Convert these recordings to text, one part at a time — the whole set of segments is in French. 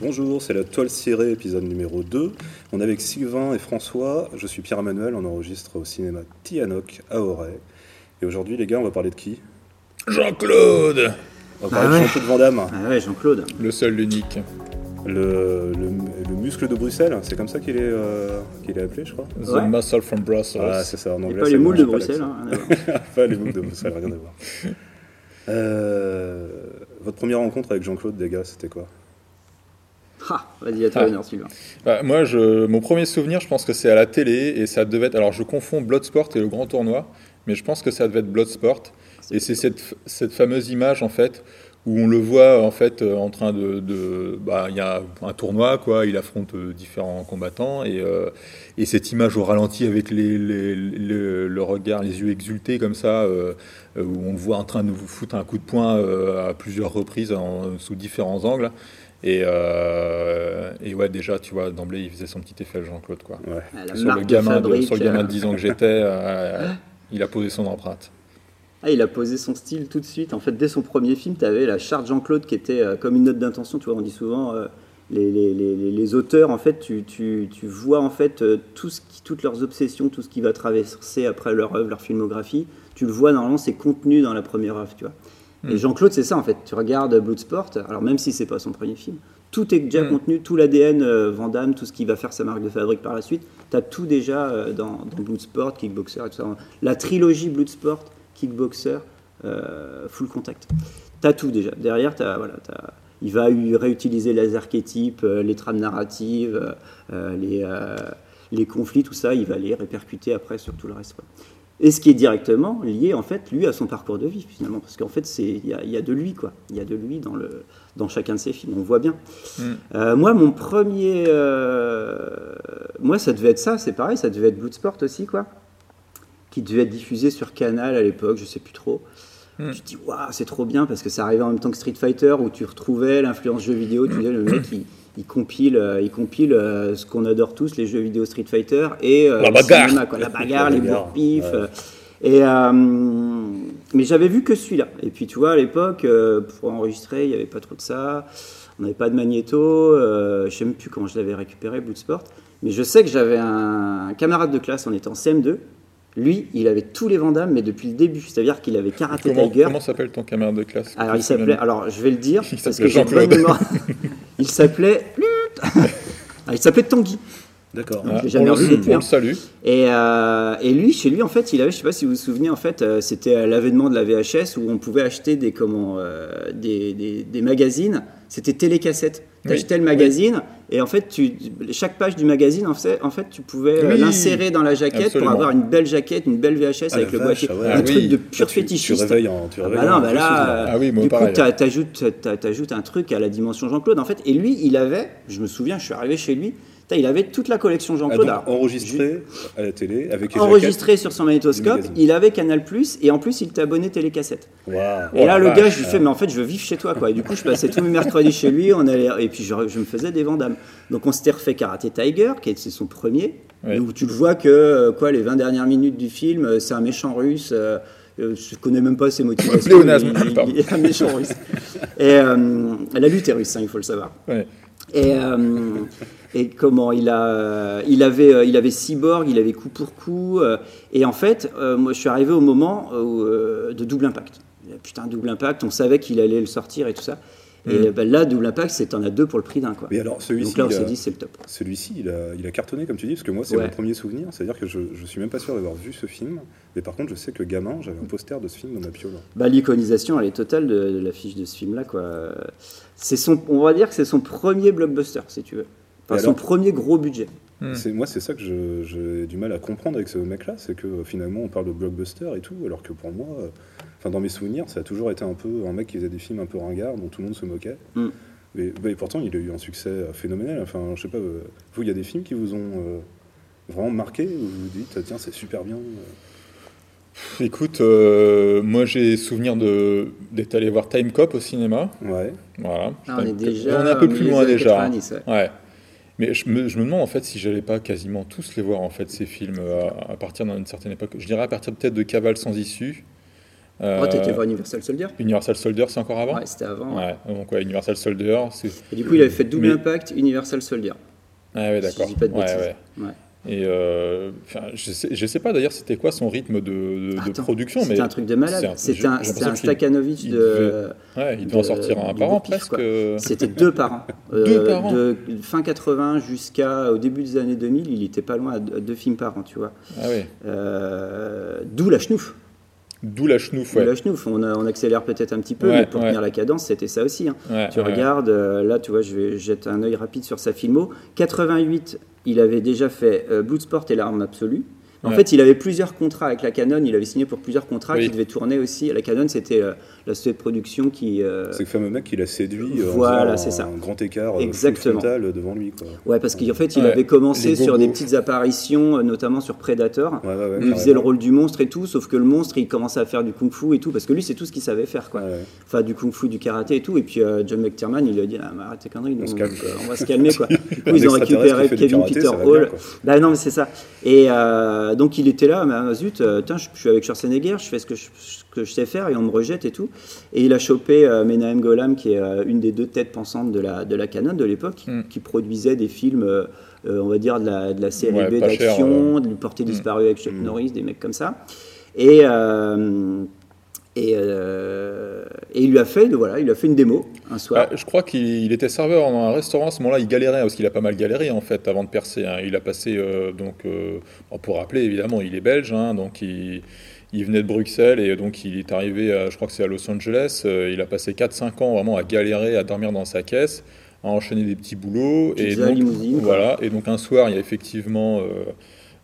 Bonjour, c'est la toile cirée, épisode numéro 2. On est avec Sylvain et François. Je suis Pierre-Emmanuel, on enregistre au cinéma Tianoc à Auray. Et aujourd'hui, les gars, on va parler de qui? Jean-Claude On va parler Ah de ouais. Jean-Claude Van Damme, Ah ouais, Jean-Claude. Le seul, l'unique. le, le- le muscle de Bruxelles. C'est comme ça qu'il est, euh, qu'il est appelé, je crois. The Ouais. Muscle from Brussels. Ah, c'est ça, en Et anglais. pas les moules de Bruxelles. Hein, pas les moules de Bruxelles, rien à voir. Euh, votre première rencontre avec Jean-Claude, les gars, c'était quoi? Ah, Vas-y, à toi, Ah. Sylvain. Bah, moi, je, mon premier souvenir, je pense que c'est à la télé et ça devait être. Alors, je confonds Bloodsport et le grand tournoi, mais je pense que ça devait être Bloodsport. Et c'est cette, cette fameuse image, en fait, où on le voit, en fait, euh, en train de. bah, Il y a un tournoi, quoi, il affronte euh, différents combattants, et, euh, et cette image au ralenti avec les, les- le, le regard, les yeux exultés, comme ça, euh, où on le voit en train de vous foutre un coup de poing à plusieurs reprises, en- sous différents angles. Et, euh, et ouais, déjà, tu vois, d'emblée, il faisait son petit effet, Jean-Claude, quoi. Ouais. Ah, Sur le, gamin de, sur le gamin euh, de 10 ans que j'étais, euh, il a posé son empreinte. Ah, il a posé son style tout de suite. En fait, dès son premier film, tu avais la charte Jean-Claude qui était euh, comme une note d'intention. Tu vois, on dit souvent, euh, les, les- les- les- les auteurs, en fait, tu, tu- tu vois en fait euh, tout ce qui, toutes leurs obsessions, tout ce qui va traverser après leur œuvre, leur filmographie. Tu le vois normalement, c'est contenu dans la première œuvre, tu vois. Et Mm. Jean-Claude, c'est ça en fait. Tu regardes Bloodsport, alors même si c'est pas son premier film, tout est déjà Mm. contenu, tout l'ADN euh, Van Damme, tout ce qui va faire sa marque de fabrique par la suite. Tu as tout déjà euh, dans, dans Bloodsport, Kickboxer et tout ça. La trilogie Bloodsport, Kickboxer, euh, Full Contact. Tu as tout déjà. Derrière, t'as- voilà, t'as- il va réutiliser les archétypes, euh, les trames narratives, les, les conflits, tout ça, il va les répercuter après sur tout le reste. Et ce qui est directement lié, en fait, lui, à son parcours de vie, finalement. Parce qu'en fait, c'est- il y, a- il y a de lui, quoi. Il y a de lui dans, le, dans chacun de ses films, on voit bien. Mm. Euh, moi, mon premier... euh, moi, ça devait être ça, c'est pareil, ça devait être Bloodsport aussi, quoi. Qui devait être diffusé sur Canal à l'époque, je sais plus trop. Mm. Tu te dis, waouh, c'est trop bien, parce que ça arrivait en même temps que Street Fighter, où tu retrouvais l'influence jeux vidéo, tu disais, le mec, il... Il compile, euh, il compile euh, ce qu'on adore tous, les jeux vidéo Street Fighter et euh, La bagarre. cinéma, quoi. la bagarre, les bourre-pifs, ouais. et, euh, mais j'avais vu que celui-là. Et puis, tu vois, à l'époque, euh, pour enregistrer, il n'y avait pas trop de ça. On n'avait pas de magnéto. Euh, je ne sais même plus comment je l'avais récupéré, Bloodsport. Mais je sais que j'avais un camarade de classe, on était en CM2. Lui, il avait tous les Vandamme, mais depuis le début. C'est-à-dire qu'il avait Karaté Comment, Tiger. comment s'appelle ton camarade de classe Alors, il s'appelait. Alors, je vais le dire, parce que Jean-Claude. Il s'appelait. Ah, il s'appelait Tanguy. D'accord. Ah, on, revu le, depuis, on hein. le salue. Et, euh, et lui, chez lui, en fait, il avait, je sais pas si vous vous souvenez, en fait, euh, c'était à l'avènement de la VHS où on pouvait acheter des, comment, euh, des, des, des magazines. C'était télécassette. Tu Oui. achetais le magazine et en fait, tu, chaque page du magazine, en fait, en fait tu pouvais Oui, l'insérer dans la jaquette absolument. pour avoir une belle jaquette, une belle VHS Ah, avec le vache, boîtier. ah ouais. Un Ah truc oui. de pur tu, tu fétichiste. réveilles en, tu Ah réveilles bah non, bah là, Ah moi, du coup, pareil. t'ajoutes, t'a- t'ajoutes un truc à la dimension Jean-Claude, en fait. Et lui, il avait, je me souviens, je suis arrivé chez lui, il avait toute la collection Ah, Jean-Claude. Alors, enregistré à la télé avec enregistré sur son magnétoscope, il avait Canal+, et en plus, il était abonné télécassette. Et Oh là, la le vache. gars, je lui fais, mais en fait, je veux vivre chez toi, quoi. Et du coup, je passais tous mes mercredis chez lui, on allait, et puis je, je me faisais des vendames. Donc, on s'était refait Karate Tiger, qui est c'est son premier, Ouais. où tu le vois que, euh, quoi, les 20 dernières minutes du film, euh, c'est un méchant russe, euh, euh, je connais même pas ses motivations. Il- il- est un méchant russe. Et euh, la lutte est russe, hein, il faut le savoir. Ouais. Et, euh, et comment il a, il avait, euh, il avait cyborg, il avait coup pour coup. euh, et en fait, euh, moi, je suis arrivé au moment où, euh, de double impact. Putain, double impact, on savait qu'il allait le sortir et tout ça. Et ben là, double impact, c'est t'en as deux pour le prix d'un quoi. Mais alors, celui-ci, Donc là, on s'est a- dit c'est le top. Celui-ci, il a, il a cartonné, comme tu dis, parce que moi, c'est Ouais. mon premier souvenir. C'est-à-dire que je, je suis même pas sûr d'avoir vu ce film. Mais par contre, je sais que gamin, j'avais un poster de ce film dans ma piole. Bah, l'iconisation, elle est totale de, de l'affiche de ce film-là quoi. C'est son, on va dire que c'est son premier blockbuster, si tu veux. Enfin, Et son alors premier gros budget. Hmm. C'est Moi, c'est ça que je- j'ai du mal à comprendre avec ce mec-là, c'est que euh, finalement, on parle de blockbuster et tout, alors que pour moi, euh, dans mes souvenirs, ça a toujours été un peu un mec qui faisait des films un peu ringards, dont tout le monde se moquait. Mm. Mais, mais pourtant, il a eu un succès euh, phénoménal. Enfin, je sais pas, euh, vous, il y a des films qui vous ont euh, vraiment marqué, où vous vous dites, ah, tiens, c'est super bien. euh. Écoute, euh, moi j'ai souvenir de d'être allé voir Time Cop au cinéma. Ouais. Voilà. Ah, on est déjà On est un peu plus loin déjà. 90, ouais. Ouais. Mais je me, je me demande en fait si j'allais pas quasiment tous les voir en fait ces films euh, à, à partir d'une certaine époque. Je dirais à partir peut-être de Cavale sans issue. Euh, Oh, t'étais voir Universal Soldier Universal Soldier, c'est encore avant Ouais, c'était avant. Ouais, donc ouais, Universal Soldier, c'est... Et du coup, il avait fait Double Mais- Impact, Universal Soldier. Ah ouais, Si d'accord. je dis pas de Ouais, ouais. Ouais. Et euh, je sais, je sais pas d'ailleurs c'était quoi son rythme de, de- de Attends, production, C'était un truc de malade. c'est un- un, Stakhanovich il de. ouais, il doit en sortir un par an presque. C'était deux par an. Deux par an. De fin 80 jusqu'au début des années 2000, il était pas loin à deux, films par an, tu vois. Ah ouais. Euh, D'où la schnouf. D'où la chenouf, D'où ouais. la schnouf. On, a- on accélère peut-être un petit peu, Ouais, mais pour ouais. tenir la cadence, c'était ça aussi. hein. Ouais, Tu ouais. regardes, euh, là, tu vois, je vais jeter un œil rapide sur sa filmo. 88, il avait déjà fait euh, Bloodsport et l'arme absolue. En Ouais. fait, il avait plusieurs contrats avec la Canon. Il avait signé pour plusieurs contrats Oui. qui devaient tourner aussi. La Canon, c'était euh, la société de production qui. euh, C'est le fameux mec qui l'a séduit en Voilà, c'est ça. un grand écart euh, full Exactement. frontal devant lui. Quoi. Ouais, parce qu'en fait, il Ouais, avait commencé sur des petites apparitions, euh, notamment sur Predator. Ouais, ouais, ouais, où il carrément. faisait le rôle du monstre et tout, sauf que le monstre, il commençait à faire du kung-fu et tout, parce que lui, c'est tout ce qu'il savait faire, quoi. Enfin, du kung-fu, du karaté et tout. Et puis euh, John McTiernan, il lui a dit ah, arrête tes conneries, On donc, se calme. on va se calmer, quoi. Du coup, Un ils ont récupéré Kevin karaté, Peter Hall. Bah non, mais c'est ça. Et euh, donc, il était là, mais ah, zut, euh, je, je suis avec Schwarzenegger, je fais ce que je, ce que je sais faire et on me rejette et tout. Et il a chopé euh, Menahem Golan, qui est euh, une des deux têtes pensantes de la, de la Canon de l'époque, qui, Mm. qui produisait des films. euh, on va dire de la, de la série Ouais, B pas cher, d'action, du porté Mm. disparu avec Chuck Mm. Norris, des mecs comme ça. Et, et, euh, et il lui a fait, voilà, il a fait une démo un soir. Ah, je crois qu'il il était serveur dans un restaurant à ce moment-là. Il galérait parce qu'il a pas mal galéré en fait avant de percer. hein. Il a passé euh, donc euh, pour rappeler évidemment, il est belge, hein, donc il, il venait de Bruxelles et donc il est arrivé, à, je crois que c'est à Los Angeles. Il a passé 4-5 ans vraiment à galérer, à dormir dans sa caisse, à enchaîner des petits boulots et donc voilà. Et donc un soir, il y a effectivement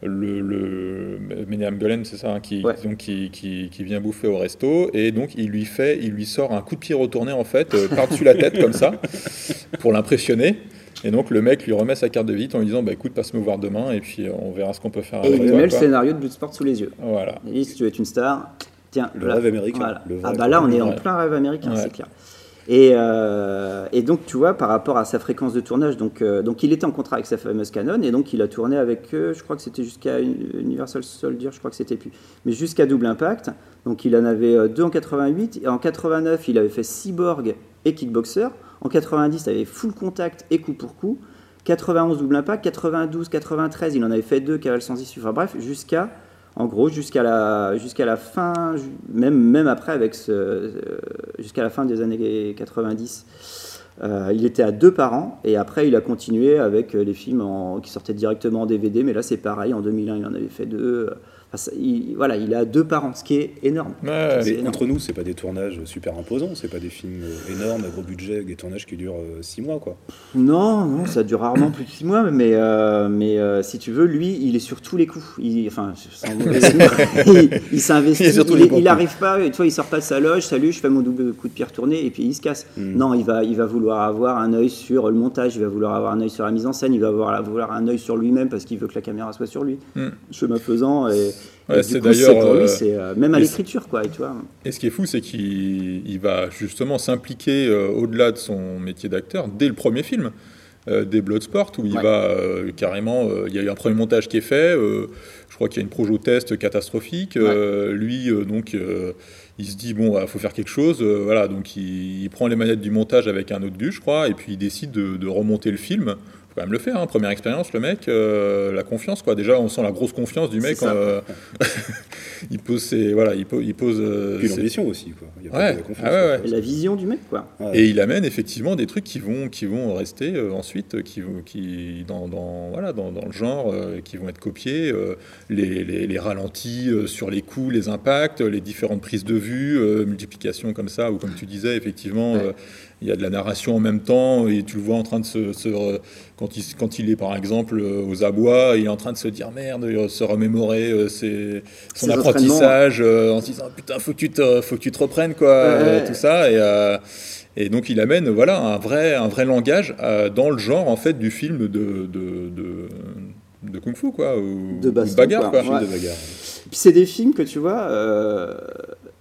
le, le Meneam Golan, c'est ça, hein, qui, Ouais. donc, qui, qui, qui vient bouffer au resto, et donc il lui fait, il lui sort un coup de pied retourné en fait, euh, par-dessus la tête comme ça, pour l'impressionner. Et donc le mec lui remet sa carte de visite en lui disant bah écoute passe me voir demain et puis euh, on verra ce qu'on peut faire Et avec il lui met le quoi. scénario de Bloodsport sous les yeux. Voilà. Il dit si tu veux être une star, tiens, Le rêve américain, le vrai ah bah là, on est en plein rêve américain, Ouais. c'est clair. Et, euh, et donc, tu vois, par rapport à sa fréquence de tournage, donc, euh, donc il était en contrat avec sa fameuse Canon, et donc il a tourné avec eux, je crois que c'était jusqu'à Universal Soldier, je crois que c'était plus, mais jusqu'à Double Impact. Donc il en avait euh, deux en 88, et en 89, il avait fait Cyborg et Kickboxer. En 90, il avait Full Contact et Coup pour Coup. 91 Double Impact, 92, 93, il en avait fait deux, Cavale sans issue. Enfin bref, jusqu'à en gros, jusqu'à la, fin, même, après, euh, jusqu'à la fin des années 90, euh, il était à deux par an. Et après, il a continué avec euh, les films qui sortaient directement en DVD. Mais là, c'est pareil. En 2001, il en avait fait deux. Enfin, il, voilà, il à deux par an, ce qui est énorme. Ouais, C'est Mais énorme. entre nous, c'est pas des tournages super imposants, c'est pas des films euh, énormes, à gros budget, des tournages qui durent 6 mois, quoi. Non, non, ça dure rarement plus de six mois, mais, euh, mais euh, si tu veux, lui, il est sur tous les coups. Il, enfin, il, s'investit, Il est sur tous il, les bons il coups. arrive pas, tu vois, il sort pas de sa loge, salut, je fais mon double coup de pied retourné, et puis il se casse. Mm. Non, il va, il va vouloir avoir un œil sur le montage, il va vouloir avoir un œil sur la mise en scène, il va avoir, vouloir un œil sur lui-même parce qu'il veut que la caméra soit sur lui. Mm. Chemin faisant, et, Ouais, c'est du d'ailleurs, pour euh, lui, c'est euh, même à l'écriture, quoi, et tu vois. Et ce qui est fou, c'est qu'il il va justement s'impliquer euh, au-delà de son métier d'acteur dès le premier film, euh, dès Bloodsport, où il Ouais. va carrément. il y a eu un premier montage qui est fait. je crois qu'il y a une projo test catastrophique. lui, donc. il se dit bon, il faut faire quelque chose, voilà. Donc il, il prend les manettes du montage avec un autre gus, je crois, et puis il décide de, de remonter le film. Faut quand même le faire, hein, première expérience, le mec, euh, la confiance, quoi. Déjà, on sent la grosse confiance du mec. Euh, il pose ses, voilà, il pose, il pose. euh, Puis ses- l'ambition aussi, quoi. Il y a pas Ouais. que la confiance, Ah ouais. Et la vision du mec, quoi. Ouais. Et il amène effectivement des trucs qui vont, qui vont rester euh, ensuite, qui, vont- qui dans, dans, voilà, dans, dans le genre, euh, qui vont être copiés, euh, les, les, les ralentis euh, sur les coups, les impacts, les différentes prises de vue, euh, multiplication comme ça, ou comme tu disais, effectivement, Ouais. euh, il y a de la narration en même temps, et tu le vois en train de se... quand, il, quand il est par exemple euh, aux abois, il est en train de se dire merde, se remémorer euh, ses- son apprentissage, euh, en se disant putain, faut que tu te, faut que tu te reprennes, quoi, Ouais. tout ça, et... et donc il amène voilà un vrai un vrai langage dans le genre en fait du film de de, de, de kung fu quoi ou De baston, bagarre quoi. quoi. Film de bagarre. Puis c'est des films que tu vois, euh,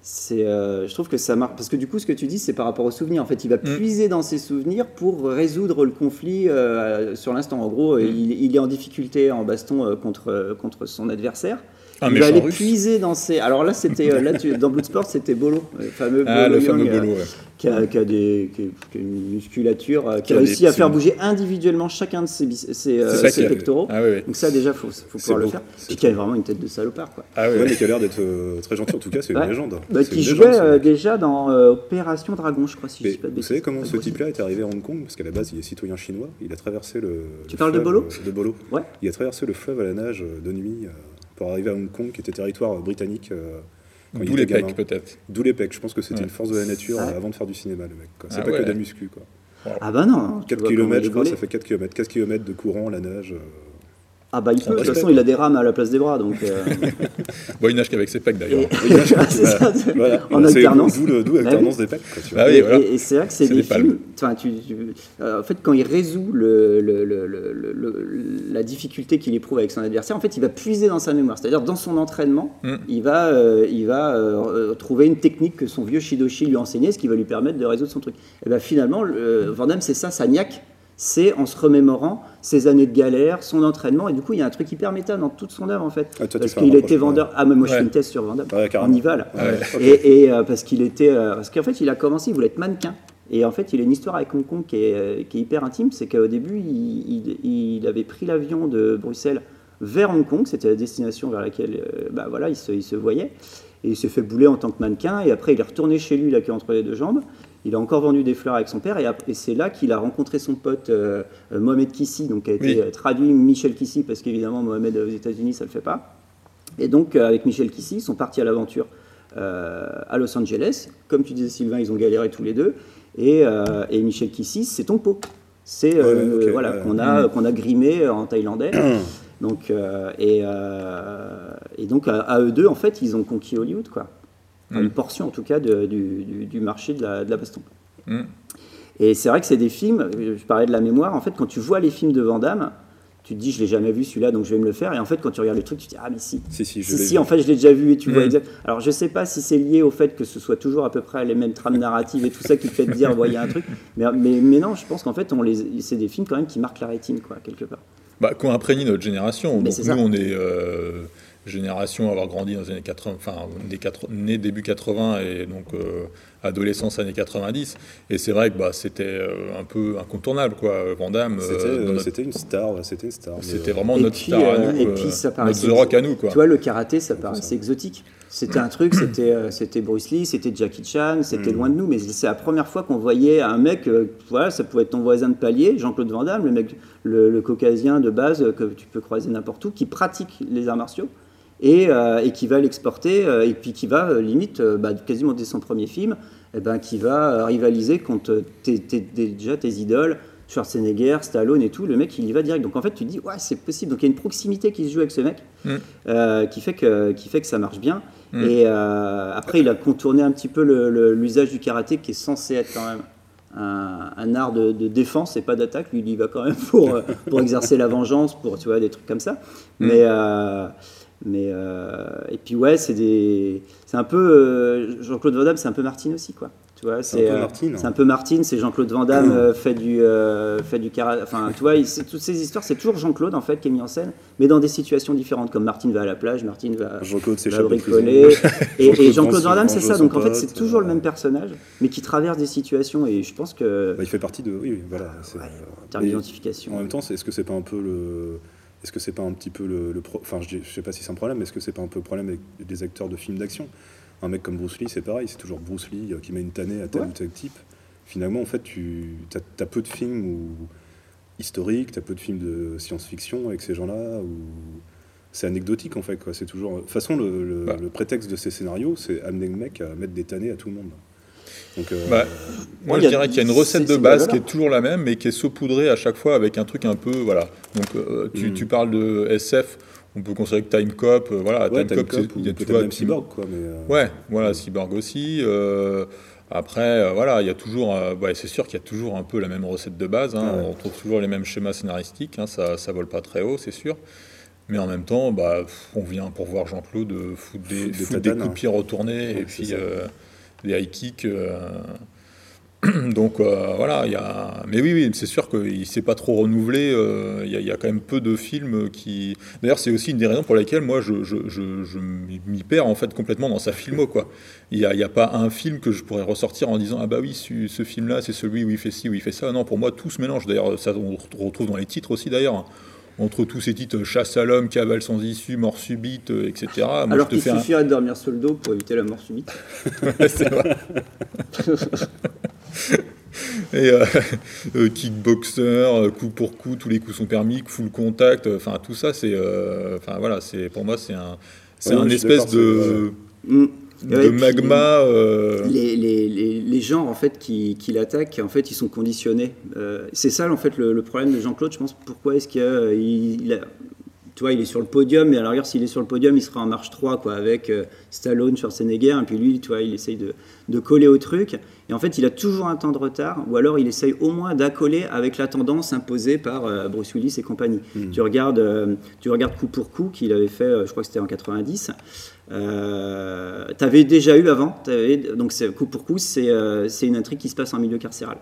c'est, euh, je trouve que ça marque parce que du coup ce que tu dis c'est par rapport aux souvenirs. En fait, il va Mm. puiser dans ses souvenirs pour résoudre le conflit euh, sur l'instant. En gros, Mm. il, il est en difficulté en baston euh, contre contre son adversaire. Un il va méchant aller russe. puiser dans ses. Alors là, c'était euh, là tu- dans Bloodsport, c'était Bolo, le fameux Ah, Bolo le fameux Young, euh, Bolo, ouais. qui, a, qui a des, qui, qui a une musculature, euh, qui, Qui a a réussi des à faire bouger individuellement chacun de ses, euh, pectoraux. Ah oui, oui. Donc ça, déjà, faut, faut pouvoir le faire. Puis qui a vraiment une tête de salopard, quoi. Ah oui, Ouais, mais qui a l'air d'être euh, très gentil. En tout cas, c'est une Ouais. légende. Bah, qui jouait légende, euh, déjà dans euh, Opération Dragon, je crois, si je Mais dis pas de vous savez comment ce type-là est arrivé à Hong Kong? Parce qu'à la base, il est citoyen chinois. Il a traversé le. Tu le parles de fleuve, Bolo euh, De Bolo. Ouais. Il a traversé le fleuve à la nage euh, de nuit euh, pour arriver à Hong Kong, qui était territoire euh, britannique. euh, quand il D'où les pecs, peut-être. D'où les pecs. Je pense que c'était Ouais. une force de la nature Ouais. euh, avant de faire du cinéma, le mec. C'est Ah pas que de la muscu. Quoi. Ah bah non. tu 4 vois comment km, je crois, ça fait 4 km. 4 km de courant, la nage. Ah bah il peut. De toute façon, il a des rames à la place des bras, donc. euh, Bon, il nage qu'avec ses pecs, d'ailleurs. ça, c'est- Voilà. En alternance. D'où Bah l'alternance des pecs. quoi, tu vois. Ah oui, et, voilà. et- et c'est vrai que c'est des, des films. enfin, tu- tu- euh, en fait, quand il résout le, le- le- le- le- le- la difficulté qu'il éprouve avec son adversaire, en fait, il va puiser dans sa mémoire. C'est-à-dire, dans son entraînement, Mm. il va, euh, il va euh, trouver une technique que son vieux Shidoshi lui a enseignée, ce qui va lui permettre de résoudre son truc. Et ben finalement, le- Van Damme, c'est ça, sa niaque. C'est en se remémorant ses années de galère, son entraînement, et du coup, il y a un truc hyper méta dans toute son œuvre en fait. Ah, toi, parce qu'il était vendeur. Ah, mais moi, je Ouais. fais une thèse sur. Ouais, On y va là. Et, et, euh, parce qu'il était, euh, parce qu'en fait, il a commencé, il voulait être mannequin. Et en fait, il a une histoire avec Hong Kong qui est, euh, qui est hyper intime. C'est qu'au début, il, il- il avait pris l'avion de Bruxelles vers Hong Kong. C'était la destination vers laquelle, euh, bah voilà, il se, il se voyait. Et il s'est fait bouler en tant que mannequin. Et après, il est retourné chez lui, la queue entre les deux jambes. Il a encore vendu des fleurs avec son père. Et, c'est là qu'il a rencontré son pote euh, euh, Mohamed Kissi, donc qui a été Oui. euh, traduit Michel Kissi, parce qu'évidemment, Mohamed aux États-Unis, ça le fait pas. Et donc, euh, avec Michel Kissy, ils sont partis à l'aventure euh, à Los Angeles. Comme tu disais, Sylvain, ils ont galéré tous les deux. Et, euh, et Michel Kissy, c'est Tongpo. C'est euh, Ouais, ouais, ok, voilà qu'on a qu'on a grimé en thaïlandais. donc euh, et, euh, et donc à, à eux deux, en fait, ils ont conquis Hollywood, quoi. Enfin, Mm. Une portion, en tout cas, de- du, du- du marché de la, de la baston. Mm. Et c'est vrai que c'est des films, je parlais de la mémoire, en fait, quand tu vois les films de Van Damme, tu te dis, je l'ai jamais vu celui-là, donc je vais me le faire. Et en fait, quand tu regardes le truc, tu te dis, ah, mais si. Si, si, je Si, si, en fait, je l'ai déjà vu et tu vois Mm. exact. Alors, je sais pas si c'est lié au fait que ce soit toujours à peu près les mêmes trames narratives et tout ça qui te fait te dire, voyez un truc. Mais, mais, mais non, je pense qu'en fait, on les, c'est des films quand même qui marquent la rétine, quoi, quelque part. Bah, qui ont imprégné notre génération. Mais Donc nous, ça. on est euh, génération à avoir grandi dans les années 80, enfin, né, 80 né début 80 et donc euh, adolescence années 90. Et c'est vrai que bah, c'était euh, un peu incontournable, quoi. Van Damme, euh, C'était euh, notre- c'était une star, c'était une star. c'était euh, vraiment Et notre puis, star à nous, et euh, puis, ça notre paraissait- The Rock à nous, quoi. Tu vois, le karaté, ça paraissait exotique. C'était un truc, c'était euh, c'était Bruce Lee, c'était Jackie Chan, c'était Mm. loin de nous, mais c'est la première fois qu'on voyait un mec, euh, voilà, ça pouvait être ton voisin de palier, Jean-Claude Van Damme, le mec, le, le caucasien de base euh, que tu peux croiser n'importe où, qui pratique les arts martiaux et, euh, et qui va l'exporter, euh, et puis qui va, euh, limite, bah, quasiment dès son premier film, eh ben, qui va rivaliser contre tes- déjà tes idoles, Schwarzenegger, Stallone et tout, le mec il y va direct. Donc en fait tu te dis ouais c'est possible. Donc il y a une proximité qui se joue avec ce mec Mm. euh, qui, fait que, qui fait que ça marche bien. Mm. Et euh, après il a contourné un petit peu l'usage du karaté qui est censé être quand même un, un art de, de défense et pas d'attaque. Lui il y va quand même pour, pour exercer la vengeance, pour tu vois des trucs comme ça. Mm. Mais euh, mais euh, et puis ouais c'est des c'est un peu euh, Jean-Claude Van Damme c'est un peu Martine aussi quoi. Tu vois C'est un peu euh, Martine. c'est un peu Martine, c'est Jean-Claude Van Damme euh, fait du fait du karaté. Enfin, tu vois, toutes ces histoires, c'est toujours Jean-Claude en fait qui est mis en scène, mais dans des situations différentes. Comme Martine va à la plage, Martine va, Jean-Claude va bricoler, et, Jean-Claude Van Damme, c'est ça. Donc en fait, c'est toujours le même personnage, mais qui traverse des situations. Et je pense que Bah, il fait partie de. Oui, voilà. en termes d'identification. En même temps, c'est- est-ce que c'est pas un peu le. Est-ce que c'est pas un petit peu le. le pro- Enfin, je, sais pas si c'est un problème, mais est-ce que c'est pas un peu le problème avec des acteurs de films d'action? Un mec comme Bruce Lee, c'est pareil, c'est toujours Bruce Lee euh, qui met une tannée à tel Ouais. ou tel type. Finalement, en fait, tu as, peu de films où, historiques, tu as peu de films de science-fiction avec ces gens-là, où c'est anecdotique en fait. C'est toujours. De toute façon, le, le- Bah. le prétexte de ces scénarios, c'est amener le mec à mettre des tannées à tout le monde. Donc, euh, Bah, Moi, je dirais qu'il y a une recette de base qui est toujours la même, mais qui est saupoudrée à chaque fois avec un truc un peu, voilà. Donc, euh, tu, Mm. tu parles de SF, on peut considérer que Time Cop, euh, voilà, ouais, Time Time Cop, il y a, vois, même Cyborg, quoi. Mais, Ouais, voilà, Cyborg aussi. après, voilà, il y a toujours, ouais, c'est sûr qu'il y a toujours un peu la même recette de base. hein, Ah ouais. On retrouve toujours les mêmes schémas scénaristiques. hein, ça, ça vole pas très haut, c'est sûr. Mais en même temps, bah, on vient pour voir Jean-Claude foutre des, Des foutre des tatanes, coups de hein. pied retournés et puis des high kicks. Donc euh, voilà, il y a... mais oui, c'est sûr qu'il ne s'est pas trop renouvelé. euh, Il y, a- quand même peu de films qui. D'ailleurs, c'est aussi une des raisons pour lesquelles moi je, m'y perds en fait complètement dans sa filmo quoi. Il n'y a pas un film que je pourrais ressortir en disant ah bah oui ce, ce film-là c'est celui où il fait ci où il fait ça. Non, pour moi tout se mélange. D'ailleurs, ça on retrouve dans les titres aussi d'ailleurs. Entre tous ces titres, chasse à l'homme, cavale sans issue, mort subite, euh, etc. Moi, Alors je te qu'il fais un- suffirait de dormir sur le dos pour éviter la mort subite. C'est vrai. Et euh, euh, kickboxer, euh, coup pour coup, tous les coups sont permis, full contact, euh, enfin tout ça, c'est, euh, enfin voilà, c'est pour moi c'est un, c'est Ouais, un espèce de, Mm. De magma. euh, les, les, les, les gens en fait qui, qui l'attaquent, en fait, ils sont conditionnés. Euh, c'est ça en fait le, le problème de Jean-Claude. Je pense pourquoi est-ce qu'il a- tu vois, il est sur le podium, mais à l'arrière, s'il est sur le podium, il sera en marche 3, quoi, avec euh, Stallone, Schwarzenegger, et puis lui, tu vois, il essaye de, de coller au truc. Et en fait, il a toujours un temps de retard, ou alors il essaye au moins d'accoler avec la tendance imposée par euh, Bruce Willis et compagnie. Tu regardes, euh, tu regardes coup pour coup qu'il avait fait, euh, je crois que c'était en 90. Euh, T'avais déjà eu avant, donc coup pour coup, c'est euh, c'est une intrigue qui se passe en milieu carcéral.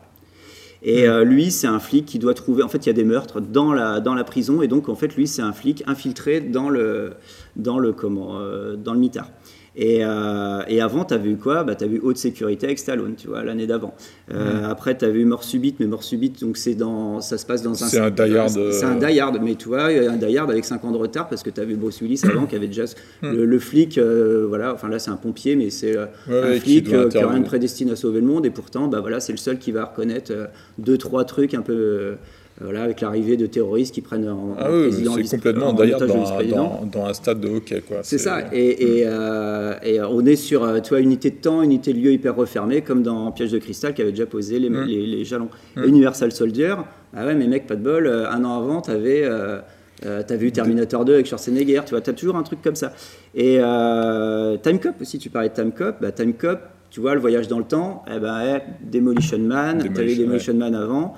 Et euh, lui, c'est un flic qui doit trouver. En fait, il y a des meurtres dans la, dans la prison, et donc en fait, lui, c'est un flic infiltré dans le, dans le, comment, euh, dans le mitard. Et, euh, et avant, tu as vu quoi? Bah, Tu as vu Haute Sécurité avec Stallone, tu vois, l'année d'avant. Euh, Après, tu as vu Mort Subite, mais Mort Subite, donc c'est dans, ça se passe dans un. C'est un Die Hard, C'est un euh, Die Hard, mais tu vois, un Die Hard avec 5 ans de retard parce que tu as vu Bruce Willis avant qui avait déjà. le, le flic, euh, voilà, enfin là, c'est un pompier, mais c'est Ouais, un qui flic euh, qui a rien de prédestiné à sauver le monde, et pourtant, bah, voilà, c'est le seul qui va reconnaître euh, deux, trois trucs un peu. Euh, voilà, avec l'arrivée de terroristes qui prennent en, Ah oui, c'est complètement en d'ailleurs dans, dans, dans un stade de hockey quoi. C'est ça. Et, et, euh, et on est sur, euh, tu vois, unité de temps, unité de lieu hyper refermée, comme dans Piège de cristal qui avait déjà posé les, Mm. les, les jalons. Universal Soldier, ah ouais, mais mec, pas de bol, euh, un an avant, t'avais euh, euh, t'avais eu Terminator 2 avec Schwarzenegger, tu vois, t'as toujours un truc comme ça. Et euh, Time Cop aussi, tu parlais de Time Cop, bah, Time Cop, tu vois, le voyage dans le temps, eh ben, eh, Demolition Man, t'avais Demolition, Demolition Man avant.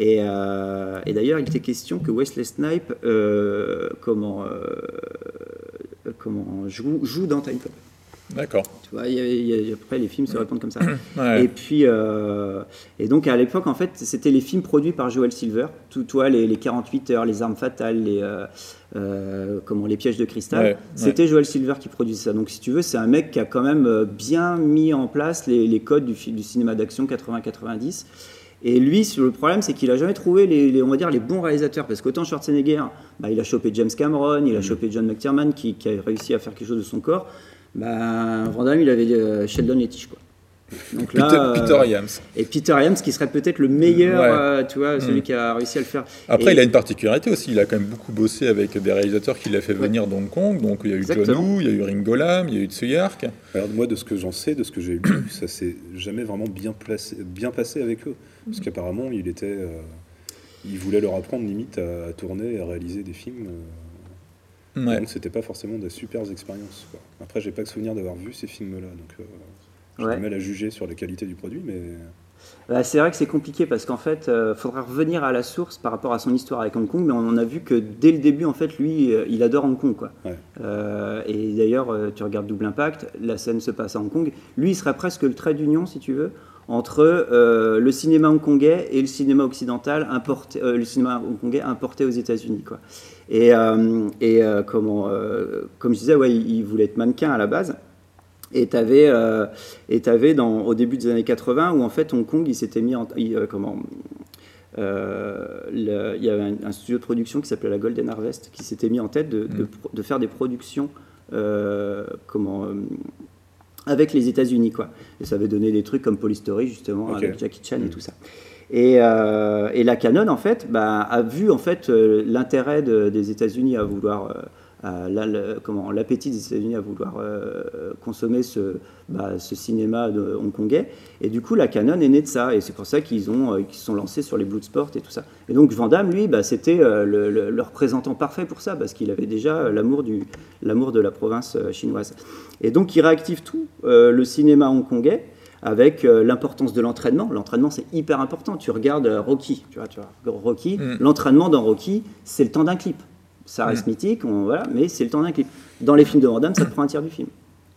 Et, euh, et d'ailleurs, il était question que Wesley Snipe euh, comment, euh, comment joue, joue dans Time Cop. D'accord. Tu vois, y a- y a- après, les films se répondent comme ça. Ouais. Et puis, euh, et donc à l'époque, en fait, c'était les films produits par Joel Silver. Tout, toi, les, les 48 heures, les armes fatales, les, euh, euh, comment, les pièges de cristal. Ouais, ouais. C'était Joel Silver qui produisait ça. Donc, si tu veux, c'est un mec qui a quand même bien mis en place les, les codes du, du cinéma d'action 80-90. Et lui, le problème, c'est qu'il a jamais trouvé les, les- on va dire, les bons réalisateurs. Parce qu'autant Schwarzenegger, bah, il a chopé James Cameron, il a chopé John McTiernan, qui, qui a réussi à faire quelque chose de son corps. Bah, Van Damme, il avait euh, Sheldon Lettich, quoi. Donc Peter, euh, Peter et Peter Iams, qui serait peut-être le meilleur, Ouais. euh, tu vois, celui Mm. qui a réussi à le faire. Après, Et- il a une particularité aussi. Il a quand même beaucoup bossé avec des réalisateurs qu'il a fait venir d'Hong Kong. Donc, il y a eu John Exactement. Woo, il y a eu Ringo Lam, il y a eu Tsuyark. Alors, moi, de ce que j'en sais, de ce que j'ai lu, ça s'est jamais vraiment bien, placé, bien passé avec eux. Parce qu'apparemment, il était. euh, il voulait leur apprendre limite à, à tourner et à réaliser des films. euh, Ouais. Donc, c'était pas forcément des super expériences. quoi. Après, j'ai pas le souvenir d'avoir vu ces films-là. Donc, euh, j'ai Ouais. du mal à juger sur la qualité du produit, mais. Bah, c'est vrai que c'est compliqué parce qu'en fait, il faudra revenir à la source par rapport à son histoire avec Hong Kong, mais on a vu que dès le début, en fait, lui, euh, il adore Hong Kong, quoi. Ouais. Euh, et d'ailleurs, euh, tu regardes Double Impact, la scène se passe à Hong Kong. Lui, il serait presque le trait d'union, si tu veux, entre euh, le cinéma hongkongais et le cinéma occidental importé, euh, le cinéma hongkongais importé aux États-Unis, quoi. Et, euh, et comment, comme je disais, ouais, il, il voulait être mannequin à la base. Et tu avais, au début des années 80 où en fait Hong Kong il s'était mis en. il, comment euh, le- il y avait un, un studio de production qui s'appelait la Golden Harvest qui s'était mis en tête de, de faire des productions euh, comment, avec les États-Unis. quoi. Et ça avait donné des trucs comme Polystory justement avec Jackie Chan et tout ça. Et, euh, et la Canon, en fait, bah, a vu en fait euh, l'intérêt de- des États-Unis à vouloir, euh, la- l'appétit des États-Unis à vouloir euh, consommer ce, bah, ce cinéma hongkongais. Et du coup, la Canon est née de ça. Et c'est pour ça qu'ils ont, euh, se sont lancés sur les Bloodsport et tout ça. Et donc Van Damme, lui, bah, c'était le, le- le représentant parfait pour ça, parce qu'il avait déjà l'amour de la province chinoise. Et donc, il réactive tout le cinéma hongkongais avec l'importance de l'entraînement. L'entraînement, c'est hyper important. Tu regardes Rocky, tu vois, tu vois Rocky, Mm. l'entraînement dans Rocky, c'est le temps d'un clip. Ça reste mythique, on- voilà, mais c'est le temps d'un clip. Dans les films de Van Damme, ça te prend un tiers du film.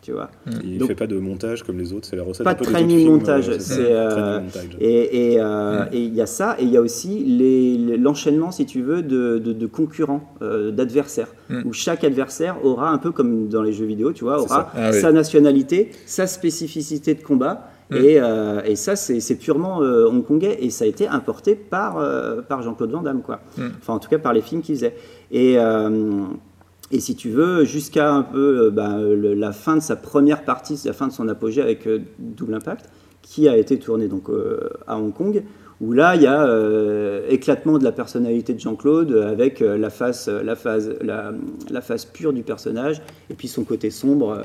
tu vois. Il Donc- fait pas de montage comme les autres, c'est la recette. Pas un de peu des training films, montage, euh, ça. euh, Training montage. Et et, euh, et il y a ça, et il y a aussi l'enchaînement, si tu veux, de, de- de concurrents, euh, d'adversaires, Mm. où chaque adversaire aura, un peu comme dans les jeux vidéo, tu vois, aura. Ah oui. sa nationalité, sa spécificité de combat. Mm. Et, euh, et ça, c'est purement euh, hongkongais, et ça a été importé par, euh, par Jean-Claude Van Damme, quoi. Mm. Enfin, en tout cas, par les films qu'il faisait. Et, et si tu veux, jusqu'à un peu le- la fin de sa première partie, la fin de son apogée avec euh, Double Impact, qui a été tourné donc euh, à Hong Kong, où là il y a euh, éclatement de la personnalité de Jean-Claude avec la face, la phase, la, la face pure du personnage et puis son côté sombre,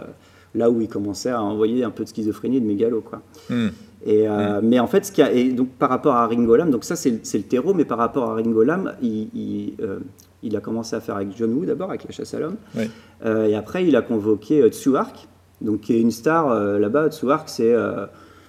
là où il commençait à envoyer un peu de schizophrénie et de mégalo quoi. Hmm. Et, euh, Mais en fait, ce a, et donc par rapport à Ringo Lam, donc ça c'est le- terreau, mais par rapport à Ringo Lam, il, il, euh, il a commencé à faire avec John Woo d'abord, avec La chasse à l'homme. Oui. Euh, et après, il a convoqué Tsuark, donc qui est une star là-bas. Tsuark, c'est,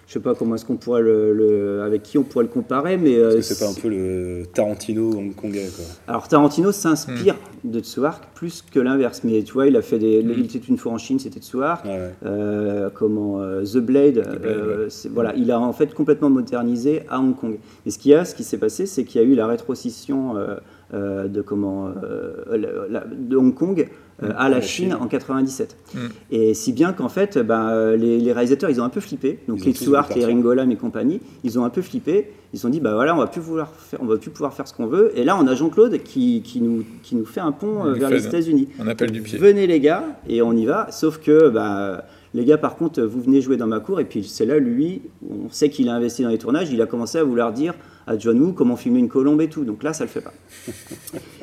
je sais pas comment est-ce qu'on pourrait le, le- avec qui on pourrait le comparer, mais euh, c'est pas un peu le Tarantino hongkongais quoi alors Tarantino s'inspire de Tsuark plus que l'inverse, mais tu vois, il a fait des, Hmm. il était une fois en Chine, c'était Tsuark. Ouais, ouais. Euh, comment euh, The Blade, Blade, euh, voilà, il a en fait complètement modernisé à Hong Kong. Et ce qu'il y a, ce qui s'est passé, c'est qu'il y a eu la rétrocession euh, euh, de comment euh, la- la- de Hong Kong euh, à la Chine, en 97. Mm. Et si bien qu'en fait, ben, euh, les, les réalisateurs, ils ont un peu flippé. Donc ont Tsuark voulu et partir. Ringo Lam et compagnie, ils ont un peu flippé. Ils se sont dit, bah voilà, on va plus vouloir faire, on va plus pouvoir faire ce qu'on veut. Et là, on a Jean-Claude qui, qui nous qui nous fait un pont euh, vers les États-Unis. Un appel du pied. Venez les gars, et on y va. Sauf que, bah, les gars, par contre, vous venez jouer dans ma cour. Et puis c'est là, lui, on sait qu'il a investi dans les tournages. Il a commencé à vouloir dire à John Woo comment filmer une colombe et tout. Donc là, ça le fait pas.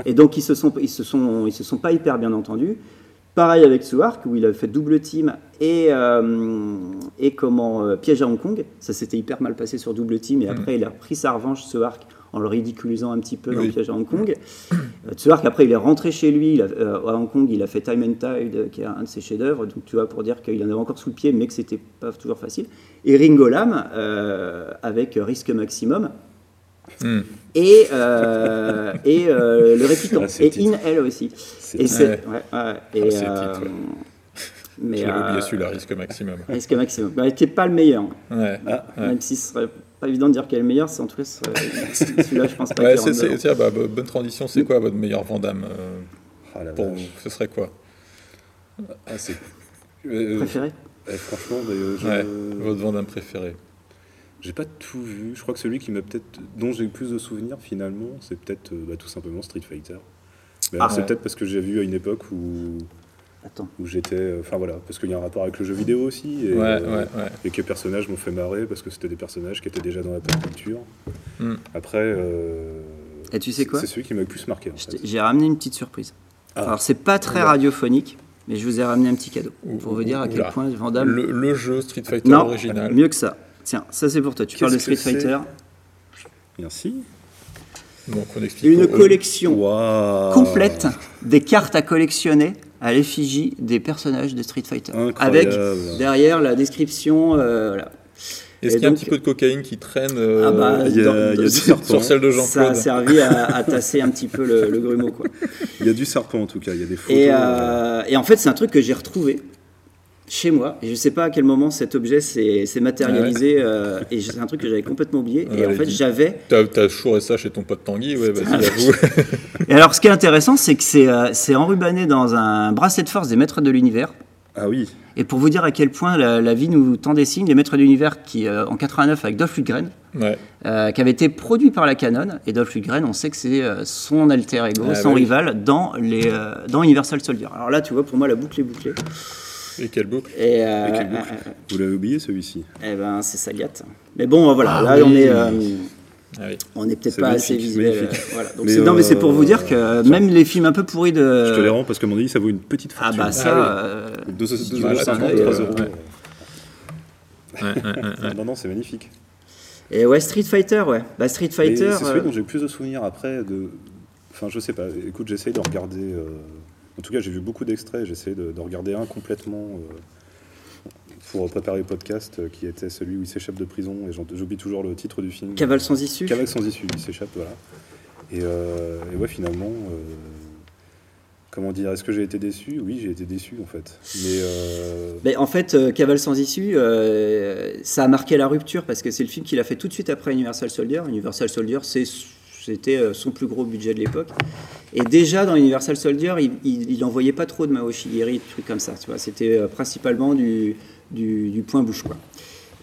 et donc ils se sont, ils se sont, ils se sont pas hyper bien entendus. Pareil avec Suark, où il a fait double team et, euh, et comment euh, piège à Hong Kong. Ça s'était hyper mal passé sur double team. Et après, il a pris sa revanche, Suark, en le ridiculisant un petit peu dans piège à Hong Kong. Euh, Tsuark, après, il est rentré chez lui il a- euh, à Hong Kong, il a fait Time and Tide, qui est un de ses chefs-d'œuvre. Donc, tu vois, pour dire qu'il en avait encore sous le pied, mais que c'était pas toujours facile. Et Ringo Lam, euh, avec Risque Maximum. Hmm. Et, euh, et euh, le répliquant. Ah, et titre. In Elle aussi. C'est Et très- c'est. Ouais. ouais, ouais, et, Ah, c'est le euh, titre, ouais. mais, l'avais oublié euh, celui-là, risque maximum. Risque Maximum. Bah, qui n'est pas le meilleur. Ouais. Ah, Ouais. Même si ce serait pas évident de dire quel est le meilleur, c'est en tout cas celui-là, je pense pas Ouais, c'est, tiens, bah, bo- bonne transition. C'est quoi votre meilleur Vandame euh, ah pour vache. vous Ce serait quoi Ah, c'est. Euh, préféré. euh, franchement, d'ailleurs, je- Ouais, votre Vandame préféré. J'ai pas tout vu. Je crois que celui qui m'a peut-être, dont j'ai le plus de souvenirs finalement, c'est peut-être euh, bah, tout simplement Street Fighter. Mais alors, Ah. c'est Ouais. peut-être parce que j'ai vu à une époque où, Attends. où j'étais. euh, Enfin voilà, parce qu'il y a un rapport avec le jeu vidéo aussi. Et, Ouais, euh, ouais, ouais. et que les personnages m'ont fait marrer parce que c'était des personnages qui étaient déjà dans la pop culture. Hmm. Après. euh, Et tu sais quoi? C'est celui qui m'a le plus marqué. J'ai ramené une petite surprise. Ah. Alors, c'est pas très radiophonique, mais je vous ai ramené un petit cadeau. Pour vous dire à quel oula. point Vandame. Le, le jeu Street Fighter Non, original. mieux que ça. Tiens, ça c'est pour toi. Tu parles de Street Fighter. Merci. Donc on explique. Une collection complète des cartes à collectionner à l'effigie des personnages de Street Fighter. Avec derrière la description. euh, voilà. Est-ce Et qu'il y a un petit peu de cocaïne qui traîne euh, Ah bah, Il y a, dans- il y a dans- du serpent. sur celle de Ça a Jean-Claude servi à, à tasser un petit peu le, le grumeau. Quoi. Il y a du serpent en tout cas. Il y a des photos. Et, euh, euh, et en fait, c'est un truc que j'ai retrouvé chez moi. Et je sais pas à quel moment cet objet s'est matérialisé. euh, et c'est un truc que j'avais complètement oublié. et en fait, j'avais. T'as, t'as chouré ça chez ton pote Tanguy Ouais, vas-y, avoue. Et alors, ce qui est intéressant, c'est que c'est euh, c'est enrubanné dans un bracelet de force des maîtres de l'univers. Ah oui. Et pour vous dire à quel point la, la vie nous tend des signes, les maîtres de l'univers qui, euh, en 89, avec Dolph Lundgren, Ouais. euh, qui avait été produit par la Canon. Et Dolph Lundgren, on sait que c'est euh, son alter ego, Ah, son oui. rival dans, les, dans Universal Soldier. Alors là, tu vois, pour moi, la boucle est bouclée. Et quelle boucle Et, euh, Et quelle euh, boucle euh, Vous l'avez oublié celui-ci. eh ben, c'est Sagat. Mais bon, voilà, Ah là, oui. on est, euh, Ah oui. on est peut-être pas assez visuel. euh, voilà. Donc Mais, non, mais c'est pour vous dire que même les films un peu pourris de. Je te les rends parce qu'à mon avis, ça vaut une petite Ah fortune. bah ça. Ah veux ça, cinquante, ouais, trois ouais, euros. Non, non, c'est magnifique. Et ouais, Street Fighter, ouais. Bah, Street Fighter. C'est celui euh, dont j'ai le plus de souvenirs après. De... Enfin, je sais pas. Écoute, j'essaye de regarder. En tout cas, j'ai vu beaucoup d'extraits. J'essaie de, de regarder un complètement euh, pour préparer le podcast, euh, qui était celui où il s'échappe de prison. Et j'oublie toujours le titre du film. Cavale sans issue. Cavale sans issue. Il s'échappe, voilà. Et, euh, et ouais, finalement. comment dire, est-ce que j'ai été déçu? Oui, j'ai été déçu en fait. Mais, euh, Mais en fait, euh, Cavale sans issue, euh, ça a marqué la rupture parce que c'est le film qu'il a fait tout de suite après Universal Soldier. Universal Soldier, c'était son plus gros budget de l'époque. Et déjà dans Universal Soldier, il, il, il envoyait pas trop de Mao Shigeru, de trucs comme ça. C'était euh, principalement du, du, point bouche.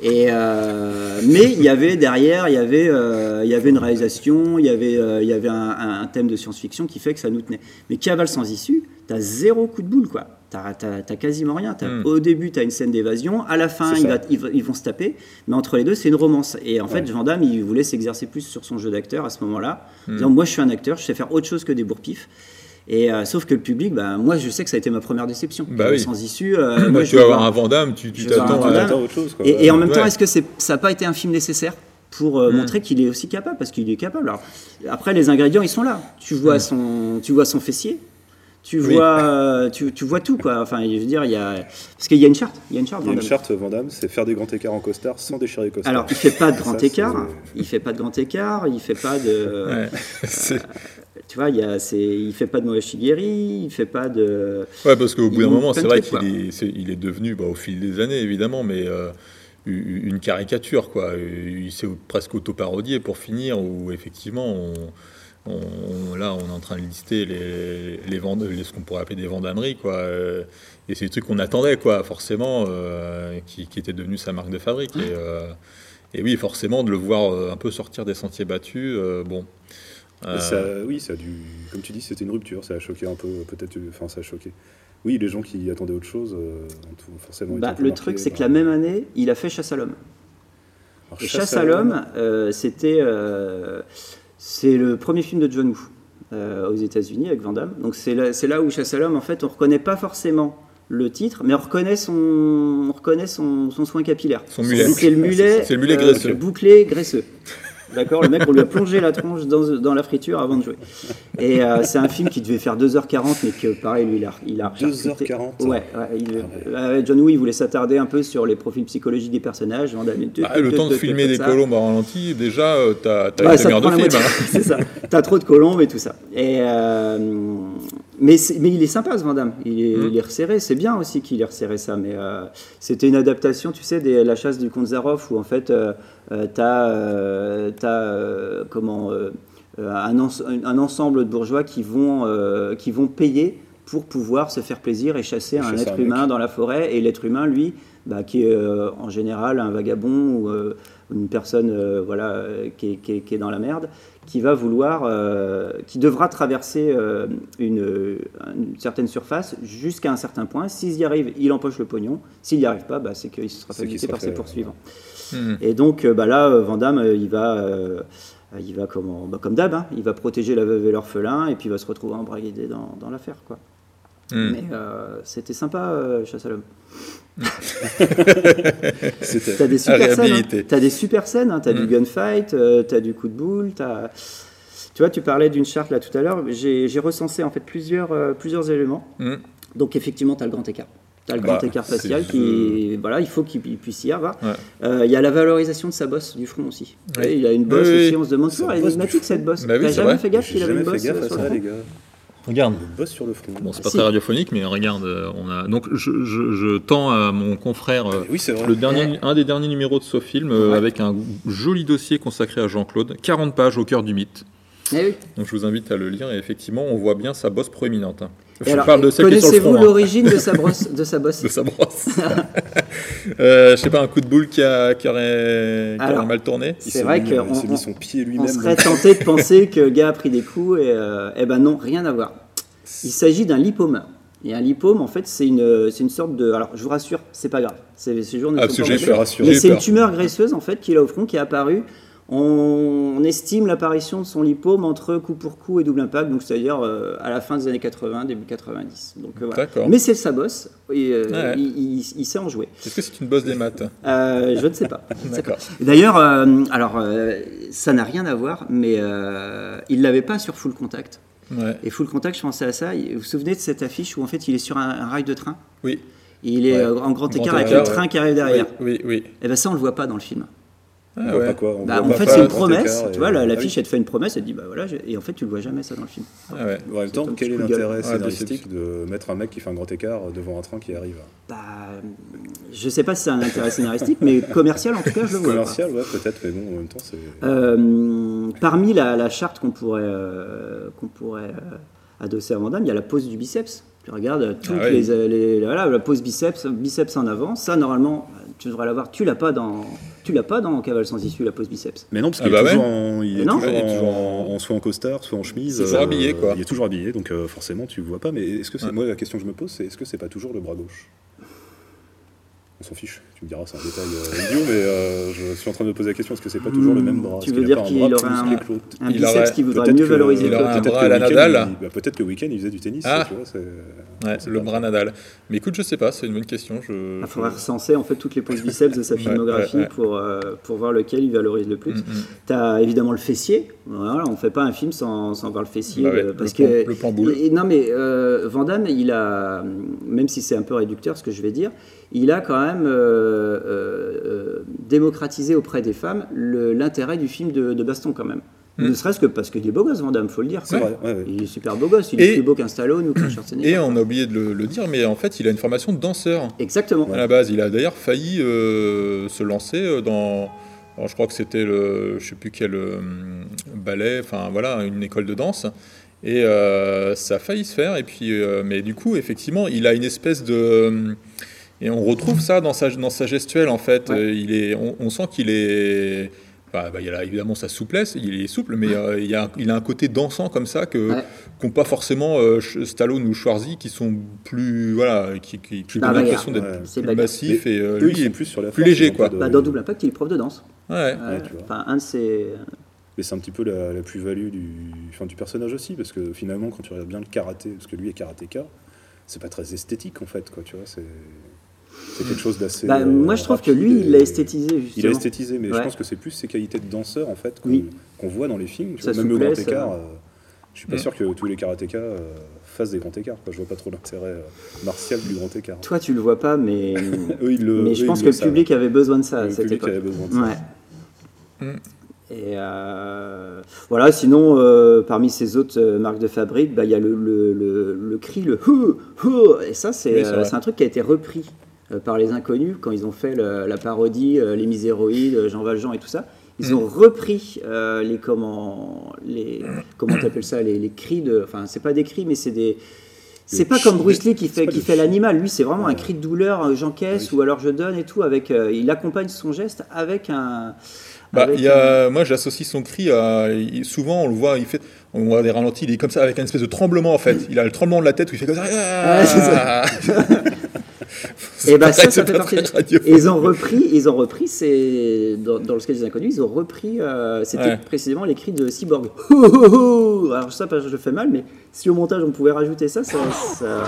Et euh, mais il y avait derrière, il y avait, euh, il y avait une réalisation, il y avait, euh, il y avait un, un thème de science-fiction qui fait que ça nous tenait. Mais Cavale sans issue, t'as zéro coup de boule quoi. T'as, t'as- t'as quasiment rien. T'as- Mm. Au début, t'as une scène d'évasion. À la fin, il va- ils, vont se taper. Mais entre les deux, c'est une romance. Et en fait, Ouais. Van Damme, il voulait s'exercer plus sur son jeu d'acteur à ce moment-là. Mm. En disant, moi, je suis un acteur, je sais faire autre chose que des bourpifs. Et euh, sauf que le public, bah, moi, je sais que ça a été ma première déception. Bah oui. Sans issue. euh, Moi, moi, tu je vas avoir voir- un Vandame, tu t'attends à. Van Damme. Attends, autre chose. Quoi. Et, et en même temps, est-ce que ça n'a pas été un film nécessaire pour euh, Mm. montrer qu'il est aussi capable? Parce qu'il est capable. Alors, après, les ingrédients, ils sont là. Tu vois, Mm. son, tu vois son fessier. Tu vois, tu, tu vois tout quoi. Enfin, je veux dire, il y a parce qu'il y a une charte. Il y a une charte. Il y a Van une charte Vandame, c'est faire des grands écarts en costard sans déchirer les costards. Alors, il fait pas de grand écart. Il fait pas de grand écart. Il fait pas de. Ouais. Tu vois, il y a, c'est, il fait pas de mauvais shigeri. Il fait pas de. Ouais, parce qu'au bout d'un moment, c'est vrai qu'il est, il est devenu, bah, au fil des années évidemment, mais euh, une caricature, quoi. Il s'est presque auto-parodié pour finir, où effectivement, on, on- là, on est en train de lister les, les, vend- les- ce qu'on pourrait appeler des vendameries, quoi. Euh, Et c'est des trucs qu'on attendait, quoi, forcément, euh, qui, qui étaient devenus sa marque de fabrique. Et, euh, et oui, forcément, de le voir un peu sortir des sentiers battus, bon. Euh, ça, oui, ça a dû, comme tu dis, c'était une rupture, ça a choqué un peu, peut-être, enfin, ça a choqué. Oui, les gens qui attendaient autre chose euh, ont tout- forcément été Bah, le marqués truc, c'est que la même année, il a fait Chasse à l'homme. Et Chasse à l'homme, euh, c'était euh, c'est le premier film de John Woo euh, aux États-Unis avec Van Damme. Donc c'est là, c'est là où Chasse à l'homme, en fait, on reconnaît pas forcément le titre, mais on reconnaît son, on reconnaît son, son soin capillaire. Son mulet. C'est le mulet, C'est le mulet euh, graisseux. bouclé, graisseux. D'accord, le mec, on lui a plongé la tronche dans, dans la friture avant de jouer. Et euh, c'est un film qui devait faire 2h40, mais que pareil, lui, il a, il a 2h40. Ouais, ouais, il- Ah ouais, John Woo, il voulait s'attarder un peu sur les profils psychologiques des personnages. Van Damme, Ah, le temps de filmer des colombes en ralenti, déjà, euh, t'as Ouais, une demi-heure prend de la film. hein. c'est ça. T'as trop de colombes et tout ça. Et euh, mais, mais il est sympa ce Van Damme. Il est, Mm. il est resserré. C'est bien aussi qu'il ait resserré ça. Mais euh, c'était une adaptation, tu sais, de la chasse du comte Zaroff où en fait euh, euh, t'as euh, t'as, euh, comment un, un ensemble de bourgeois qui vont qui vont payer pour pouvoir se faire plaisir et chasser un être un humain dans la forêt. Et l'être humain, lui, bah, qui est euh, en général un vagabond ou euh, une personne euh, voilà, qui, est, qui est- qui est dans la merde, qui va vouloir, qui devra traverser une, une certaine surface jusqu'à un certain point. S'il y arrive, il empoche le pognon. S'il n'y arrive pas, bah, c'est qu'il sera buté sera par ses poursuivants. Mhm. Et donc bah, là, Van Damme, euh, il va, il va comment, bah, comme d'hab, hein, il va protéger la veuve et l'orphelin et puis il va se retrouver embrigadé dans, dans l'affaire. Quoi. Mhm. Mais euh, c'était sympa, euh, Chasse à l'homme. C'était T'as des super scènes. hein. T'as des super scènes. hein. T'as du Mm. gunfight, euh, t'as du coup de boule. T'as... Tu vois, tu parlais d'une charte là tout à l'heure. J'ai, j'ai recensé en fait plusieurs, euh, plusieurs éléments. Mhm. Donc effectivement, t'as le grand écart. T'as le Bah, grand écart facial qui, voilà, il faut qu'il puisse y avoir. Ouais. Euh, Il y a la valorisation de sa bosse du front aussi. Oui. Il a une bosse Oui, aussi. oui. On se demande toujours, elle est cette bosse. Bah oui, T'as jamais vrai. fait gaffe J'ai qu'il avait une bosse gaffe à sur le ça, front les gars. Regarde. Bosse sur le front. Bon, c'est Ah, pas si. très radiophonique, mais regarde, euh, on a. Donc, je, je- je tends à mon confrère euh, Oui, c'est vrai. le dernier, un des derniers numéros de Sofilm euh, Ouais. avec un joli dossier consacré à Jean-Claude, 40 pages au cœur du mythe. Eh oui. Donc, je vous invite à le lire et effectivement, on voit bien sa bosse proéminente. Je alors, parle de celle Connaissez-vous hein, l'origine de sa brosse, de sa bosse de sa brosse. euh, je sais pas, un coup de boule qui, a, qui aurait, qui aurait Alors, mal tourné. C'est vrai euh, on- on- mis son pied On lui-même. serait dans- tenté de penser que le gars a pris des coups et euh, eh ben non, rien à voir. Il s'agit d'un lipome. Et un lipome, en fait, c'est une, c'est une sorte de. Alors, je vous rassure, c'est pas grave. C'est, ces jours ne Ah, sont pas. Mais c'est une tumeur graisseuse, en fait, qu'il a au front, qui est apparue. On, estime l'apparition de son lipome entre coup pour coup et double impact, donc c'est-à-dire euh, à la fin des années 80, début 90. Donc, euh, voilà. Mais c'est sa bosse, et euh, Ouais. il, il- il sait en jouer. Est-ce que c'est une bosse des maths? Euh, je ne sais pas. Ne. D'ailleurs, euh, alors ça n'a rien à voir, mais il l'avait pas sur Full Contact. Ouais. Et Full Contact, je pensais à ça. Vous vous souvenez de cette affiche où en fait il est sur un, un rail de train? Oui. et il est Ouais. en grand Grand écart avec le train qui arrive derrière. Oui, oui, oui. Et ben ça, on le voit pas dans le film. On Ah voit ouais. pas quoi. on Bah, voit en pas fait, c'est un une promesse. Tu vois, la- Ah l'affiche, oui. elle te fait une promesse, elle te dit, bah voilà, et en fait, tu le vois jamais ça dans le film. Ah ouais. En même temps, quel est l'intérêt Ouais, scénaristique de mettre un mec qui fait un grand écart devant un train qui arrive Bah, je sais pas si c'est un intérêt scénaristique, mais commercial, en tout cas, je le vois. Commercial, ouais, peut-être, mais bon, en même temps, c'est. Euh, parmi la, la charte qu'on pourrait, euh, qu'on pourrait euh, adosser à Van Damme, il y a la pose du biceps. Tu regardes toutes Ah oui. les, les- voilà, la pose biceps, biceps en avant. Ça, normalement, tu devrais l'avoir. Tu l'as pas dans, tu l'as pas dans Cavale sans issue, la pose biceps. Mais non, parce Ah qu'il bah est, ouais. en, il est Non. toujours, Il est toujours en, en- en- soit en costard, soit en chemise. C'est toujours habillé, quoi. Il est toujours habillé, donc euh, forcément, tu le vois pas. Mais est-ce que c'est Ouais. moi la question que je me pose, c'est est-ce que c'est pas toujours le bras gauche? On s'en fiche. Tu me diras, c'est un détail euh, idiot, mais euh, je suis en train de me poser la question est-ce que c'est pas toujours le même bras? Tu veux dire un qu'il plus un- Un Il biceps aurait- qui voudrait Peut-être mieux que- valoriser il le un peut-être bras que à la le week-end, Nadal. bah, Peut-être que le week-end, il faisait du tennis. Ah. tu vois, Ouais, le bras Nadal. Mais écoute, je sais pas, c'est une bonne question. Je, Il faudrait recenser en fait toutes les poses biceps de sa filmographie ouais, ouais. pour, euh, pour voir lequel il valorise le plus. Mm, mm. Tu as évidemment le fessier. Voilà, on ne fait pas un film sans, sans voir le fessier. Bah ouais, euh, parce le que, le boule. Non, mais Van Damme, il a, même si c'est un peu réducteur ce que je vais dire, il a quand même euh, euh, démocratisé auprès des femmes l'intérêt du film de, de baston quand même. Mm. Ne serait-ce que parce qu'il est beau gosse, Van Damme, faut le dire. C'est quoi. vrai, ouais, ouais. Il est super beau gosse, il Et- est plus beau qu'un Stallone ou qu'un Schwarzenegger. Et on a oublié de le, le dire, mais en fait, il a une formation de danseur. Exactement. À la base, il a d'ailleurs failli euh, se lancer dans. alors, je crois que c'était le, je sais plus quel euh, ballet, enfin voilà, une école de danse. Et euh, ça a failli se faire. Et puis, mais du coup, effectivement, il a une espèce de. Et on retrouve ça dans sa, dans sa gestuelle, en fait. Ouais. Euh, Il est, on, on sent qu'il est. bah, bah, il a évidemment sa souplesse, il est souple, mais euh, il, y a, il a un côté dansant comme ça que Ouais. qu'ont pas forcément euh, Stallone ou Schwarzy qui sont plus voilà qui, qui, qui Bah, l'impression d'être Ouais. Plus massif et euh, lui il est plus sur la plus force, léger, quoi. de- Bah, dans Double Impact, il est prof de danse. ouais. Tu vois. un de ses. Mais c'est un petit peu la, la plus-value du, enfin, du personnage aussi, parce que finalement, quand tu regardes bien le karaté, parce que lui est karatéka, c'est pas très esthétique en fait, quoi, tu vois, c'est, c'est quelque chose d'assez. Bah, euh, moi, je trouve que lui, et- il l'a esthétisé, Il a justement. esthétisé, mais je pense que c'est plus ses qualités de danseur en fait qu'on, Oui. qu'on voit dans les films. Même le grand écart, euh. euh, je suis pas Mm. sûr que tous les karatékas euh, fassent des grands écarts. Quoi. Je vois pas trop l'intérêt martial du grand écart. Toi, tu le vois pas, mais, Eux, ils le, mais je pense que le public avait besoin de ça à le cette public époque. avait besoin de ça. Ouais. Mm. Et euh, voilà, sinon, euh, parmi ces autres euh, marques de fabrique, bah, il y a le, le, le, le cri, le hou, hou, et ça, c'est Oui, c'est euh, vrai. c'est un truc qui a été repris euh, par les inconnus quand ils ont fait le- la parodie, euh, les Miséroïdes, euh, Jean Valjean et tout ça. Ils Mm. ont repris euh, les comment les comment t'appelles ça les, les cris de enfin c'est pas des cris mais c'est des c'est pas comme Bruce Lee qui fait qui fait l'animal lui c'est vraiment un cri de douleur euh, j'encaisse Oui. ou alors je donne et tout avec euh, il accompagne son geste avec un Bah, avec il y a, moi, j'associe son cri à. souvent, on le voit, il fait. On voit des ralentis, il est comme ça, avec une espèce de tremblement en fait. Il a le tremblement de la tête où il fait comme ça. Ça. Et bah ça, ça fait partie. ils ont repris, ils ont repris, c'est dans, dans le sketch des inconnus, ils ont repris, euh, c'était Ouais. précisément les cris de Cyborg. Alors ça, je le fais mal, mais si au montage on pouvait rajouter ça, ça, ça-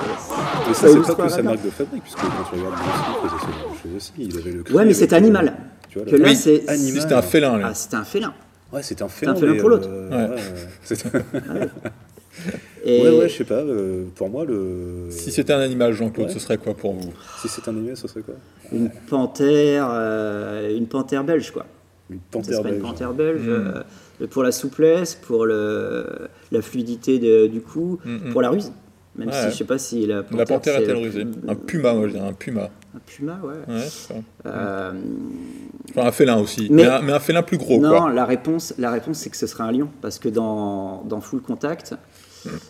Mais ça ça, c'est pas que sa marque de fabrique, puisque quand tu regardes faisait ce genre de choses aussi. Il avait le cri Ouais, mais c'est euh, animal. Tu vois, Que là, Oui. c'est Animal. C'était un félin, lui. ah, c'était un félin. Ouais, c'était un un félin. félin mais, pour l'autre. euh, Ouais. ouais, c'était- Et ouais, ouais, je sais pas. euh, pour moi, le. Si c'était un animal, Jean-Claude, Ouais. ce serait quoi pour vous? Si c'est un animal, ce serait quoi? Une panthère, euh, une panthère belge, quoi. Une panthère une belge. panthère belge Mm. euh, pour la souplesse, pour le, la fluidité de- du coup, Mm, mm. pour la ruse. Même Ouais. si je sais pas si la panthère, La panthère est-elle la- rusée Un puma, moi je dirais un puma. Un puma, ouais. Ouais, c'est ça. Euh, Enfin, un félin aussi, Mais- mais, un, mais un félin plus gros, non, quoi. la réponse, la réponse c'est que ce serait un lion. Parce que dans, dans Full Contact,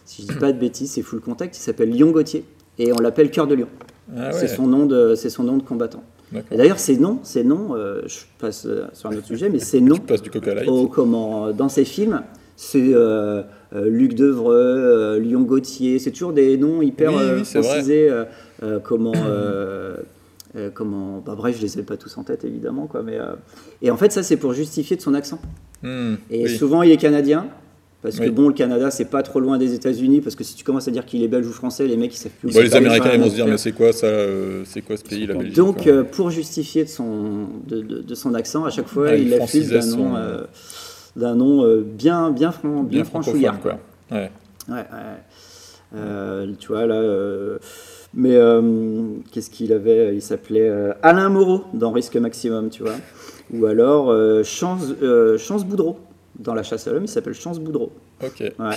si je dis pas de bêtises, c'est Full Contact, il s'appelle Lion Gauthier. Et on l'appelle Cœur de Lion. Ah C'est son, nom de- c'est son nom de combattant. Et d'ailleurs, ces noms, ces noms euh, je passe euh, sur un autre sujet, mais ces noms du au- comment, dans ces films, c'est euh, euh, Luc Devreux, euh, Lyon Gauthier, c'est toujours des noms hyper Oui, euh, oui, francisés. euh, euh, comment, euh, euh, comment, bah, bref, je les ai pas tous en tête évidemment, quoi, mais euh, et en fait, ça c'est pour justifier de son accent. Hmm, Et oui. souvent, il est canadien. Parce que bon, le Canada, c'est pas trop loin des États-Unis, parce que si tu commences à dire qu'il est belge ou français, les mecs ils savent plus. où les Américains, ils vont se dire, mais c'est quoi ça euh, C'est quoi ce pays, la Belgique Donc, euh, pour justifier de son, de, de- de son accent, à chaque fois, Ouais, il il l'affile d'un nom, son- euh, d'un nom euh, bien, bien, fran- bien, Bien franchouillard. quoi. Ouais. Ouais, ouais. Euh, tu vois, là, euh, Mais euh, qu'est-ce qu'il avait Il s'appelait euh, Alain Moreau dans Risque Maximum, tu vois. Ou alors euh, Chance, euh, Chance Boudreau. Dans La chasse à l'homme, il s'appelle Chance Boudreau. Ok. Ouais, ouais.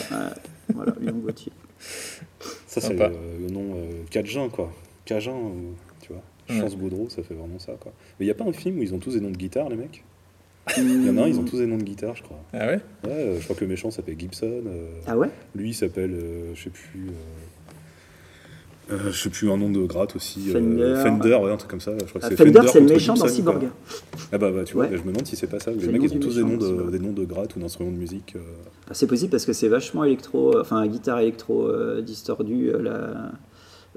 voilà, Léon Gauthier. Ça, c'est le, le nom euh, Cajun, quoi. Cajun, euh, tu vois. Ouais. Chance Boudreau, ça fait vraiment ça, quoi. Mais il n'y a pas un film où ils ont tous des noms de guitare, les mecs? Il y en a un, ils ont tous des noms de guitare, je crois. Ah ouais? Ouais, euh, je crois que le méchant s'appelle Gibson. euh, Ah ouais? lui, il s'appelle, euh, je sais plus. Euh, euh, je sais plus un nom de gratte aussi. euh, Fender. Fender, ouais, un truc comme ça. Je crois que Ah, Fender, c'est le méchant dans Cyborg. Ah bah, bah tu vois, Ouais. bah, je me demande si c'est pas ça. Les le mecs, ils ont tous des noms, de, des noms de gratte ou d'instruments de musique. euh. Ah, C'est possible parce que c'est vachement électro, euh, enfin guitare électro euh, distordue, euh, la,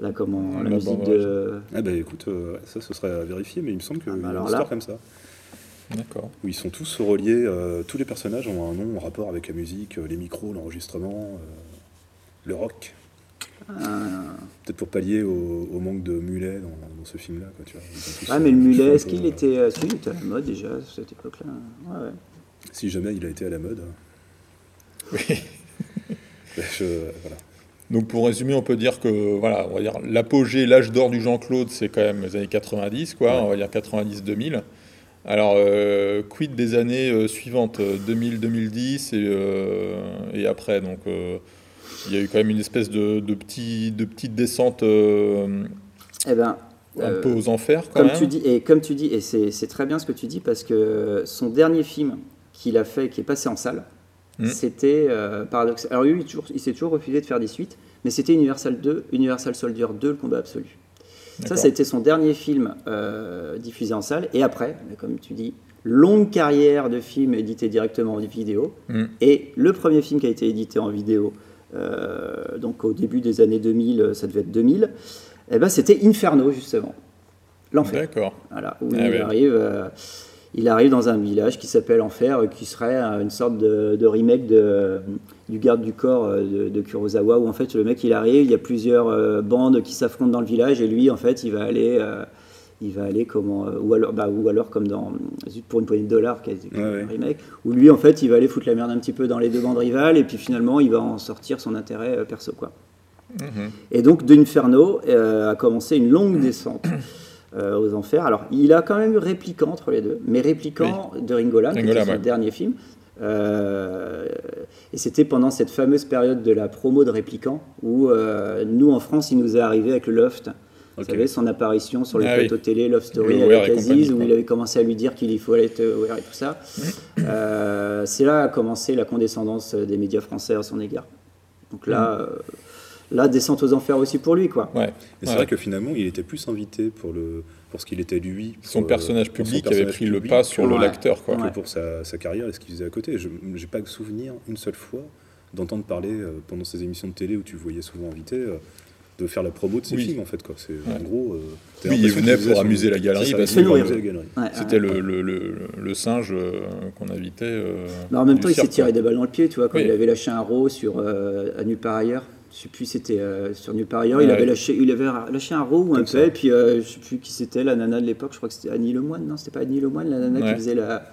la, comment, la La musique bande, de. Ah bah écoute, euh, ça, ce serait à vérifier, mais il me semble qu'il Ah, y bah a une alors histoire là- comme ça. D'accord. Où ils sont tous reliés, euh, tous les personnages ont un nom en rapport avec la musique, euh, les micros, l'enregistrement, euh, le rock. Peut-être pour pallier au, au manque de mulet dans, dans ce film-là. Ah, mais euh, le mulet, cheveux est-ce qu'il euh, était, euh, si, il était à la mode déjà à cette époque-là? Ouais, ouais. Si jamais il a été à la mode. Oui. je- voilà. Donc pour résumer, on peut dire que voilà, on va dire l'apogée, l'âge d'or du Jean-Claude, c'est quand même les années 90, quoi, Ouais. on va dire 90-2000. Alors, euh, quid des années euh, suivantes, euh, 2000-2010 et, euh, et après Donc, euh, il y a eu quand même une espèce de, de, petit, de petite descente euh, Eh ben, un euh, peu aux enfers, quand comme même. tu dis, et comme tu dis, et c'est c'est très bien ce que tu dis parce que son dernier film qu'il a fait, qui est passé en salle, Mm. c'était euh, paradoxal. Alors lui, il, s'est toujours refusé de faire des suites, mais c'était Universal 2, Universal Soldier 2, le combat absolu. Ça, c'était son dernier film euh, diffusé en salle. Et après, comme tu dis, longue carrière de films édités directement en vidéo. Mm. Et le premier film qui a été édité en vidéo, donc au début des années 2000, ça devait être 2000, eh ben, c'était Inferno, justement. L'enfer. D'accord. Voilà, où Ah il, arrive, euh, il arrive dans un village qui s'appelle Enfer, euh, qui serait euh, une sorte de, de remake de, du garde du corps euh, de, de Kurosawa, où en fait le mec il arrive, il y a plusieurs euh, bandes qui s'affrontent dans le village, et lui en fait il va aller, euh, il va aller comment, euh, ou, alors, bah, ou alors comme dans Zut pour une poignée de dollars, est est Ouais, un remake, où lui en fait il va aller foutre la merde un petit peu dans les deux bandes rivales, et puis finalement il va en sortir son intérêt euh, perso quoi. Mhm. Et donc d'Inferno euh, a commencé une longue descente euh, aux enfers. Alors il a quand même eu Répliquant entre les deux, mais Répliquant de Ringo Lam, qui était Lam, son ouais. dernier film. Euh, et c'était pendant cette fameuse période de la promo de Répliquant où euh, nous en France il nous est arrivé avec le Loft. Vous savez, son apparition sur les Ah plateaux oui. télé, Love Story Le avec Aziz, où il avait commencé à lui dire qu'il faut être aware et tout ça. Euh, c'est là a commencé la condescendance des médias français à son égard. Donc là, Mm. euh, là, descente aux enfers aussi pour lui, quoi. Ouais. Et c'est Ouais. vrai que finalement, il était plus invité pour, le, pour ce qu'il était lui. pour, Son euh, personnage son public avait personnage pris le pas sur le Ouais. l'acteur, quoi. que Ouais. pour sa, sa carrière et ce qu'il faisait à côté. Je n'ai pas souvenir une seule fois d'entendre parler euh, pendant ces émissions de télé où tu le voyais souvent invité euh, de faire la promo de ses Oui. films en fait quoi. C'est Ouais. en gros. euh, Oui, il venait pour son- amuser la galerie, galerie. Ouais, C'était ouais. le, le, le, le singe euh, qu'on invitait. euh, Mais en même temps, il s'est cirque, tiré des balles dans le pied, tu vois, quand Oui. il avait lâché un row sur euh, à Nulle part ailleurs. Je sais plus, c'était euh, sur Nulle part ailleurs. Il avait lâché, il avait lâché un row ou un peu, et puis euh, je sais plus qui c'était, la nana de l'époque. Je crois que c'était Annie Lemoine, non C'était pas Annie Lemoine, la nana Ouais. qui faisait la,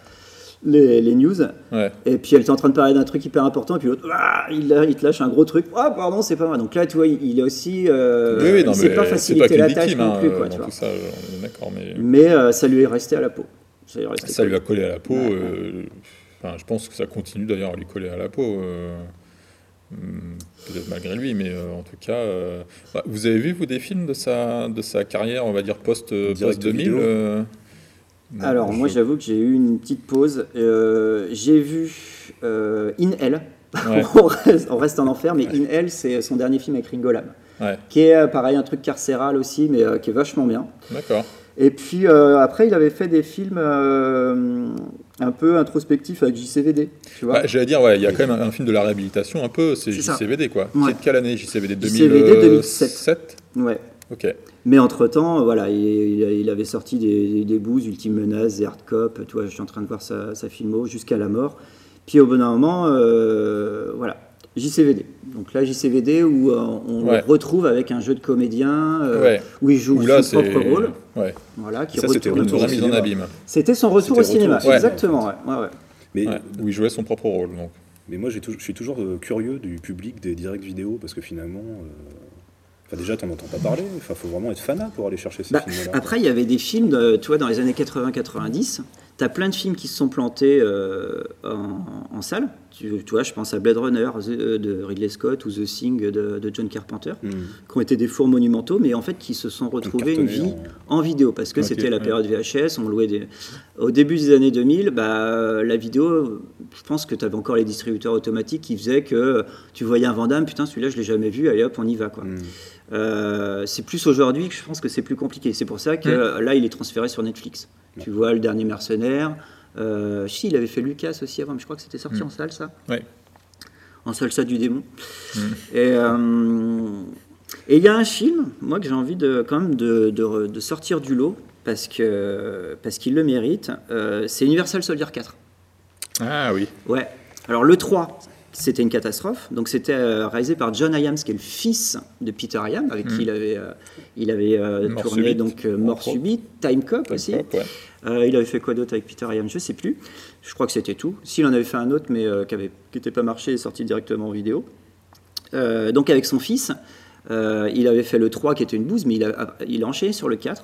les, les news. Ouais. Et puis elle était en train de parler d'un truc hyper important, et puis l'autre, ah, il, il te lâche un gros truc. Ah, pardon, c'est pas moi. Donc là, tu vois, il, est aussi. euh, oui, oui, non, il s'est mais pas facilité la tâche non hein, plus, quoi, dans tu vois. tout ça, on est d'accord, mais Mais euh, ça lui est resté à la peau. Ça lui est resté ça lui collé. a collé à la peau. Ouais, euh, je pense que ça continue d'ailleurs à lui coller à la peau. euh, hum, Peut-être malgré lui, mais en tout cas, bah, vous avez vu vous des films de sa de sa carrière, on va dire post post 2000 vidéo. euh, non, Alors, moi, j'avoue que j'ai eu une petite pause. Euh, j'ai vu euh, In Hell. Ouais. on, reste, on reste en enfer, mais In Hell, c'est son dernier film avec Ringo Lam. Ouais. Qui est euh, pareil, un truc carcéral aussi, mais euh, qui est vachement bien. D'accord. Et puis après, il avait fait des films un peu introspectifs avec JCVD. Tu vois Bah, J'allais dire, ouais, il y a quand même un, un film de la réhabilitation un peu, c'est ça. JCVD quoi. C'est de quelle année JCVD JCVD 2007 Ouais. Mais entre-temps, voilà, il, avait sorti des, des, des bouses, Ultime Menace, The Hard Cop, tu vois, je suis en train de voir sa, sa filmo, jusqu'à la mort. Puis au bon moment, euh, voilà, JCVD. Donc là, JCVD, où euh, on Ouais. le retrouve avec un jeu de comédien, euh, Ouais. où il joue Où là, son propre rôle. Ouais. Voilà, qui Ça, c'était Retour au remise en cinéma. abîme. C'était son retour au cinéma, exactement. Ouais, ouais, ouais. Mais, Ouais, Où il jouait son propre rôle. Donc. mais moi, je suis toujours euh, curieux du public des directs vidéo parce que finalement, euh, Enfin, déjà, t'en entends pas parler. Enfin, faut vraiment être fanat pour aller chercher ces Bah, films-là. après, il y avait des films, euh, tu vois, dans les années 80-90, tu as plein de films qui se sont plantés euh, en, en salle. Tu, tu vois, je pense à Blade Runner The- euh, de Ridley Scott ou The Thing de, de John Carpenter, Hmm. qui ont été des fours monumentaux, mais en fait qui se sont retrouvés une vie en vidéo, parce que c'était la ouais. période VHS, on louait des... Au début des années 2000, bah, la vidéo, je pense que tu avais encore les distributeurs automatiques qui faisaient que tu voyais un Vandame, putain, celui-là, je l'ai jamais vu, allez hop, on y va, quoi. Hmm. Euh, c'est plus aujourd'hui que je pense que c'est plus compliqué. C'est pour ça que là, il est transféré sur Netflix. Tu vois, le dernier mercenaire. Euh, si, il avait fait Lucas aussi avant, mais je crois que c'était sorti Mm. en salle, ça. Ouais. En salsa du démon. Mm. Et euh, et il y a un film, moi, que j'ai envie de, quand même de, de- de sortir du lot, parce que parce qu'il le mérite. Euh, c'est Universal Soldier 4. Ah oui. Ouais. Alors le 3, c'était une catastrophe. Donc c'était euh, réalisé par John Hyams, qui est le fils de Peter Hyams, avec qui il avait, euh, il avait euh, tourné subite. donc Mort subite, Time Cop aussi. Ouais. Il avait fait quoi d'autre avec Peter Hyams Je sais plus. Je crois que c'était tout. S'il en avait fait un autre, mais qui n'était pas marché et sorti directement en vidéo. Donc avec son fils, il avait fait le 3 qui était une bouse, mais il a, il a enchaîné sur le 4.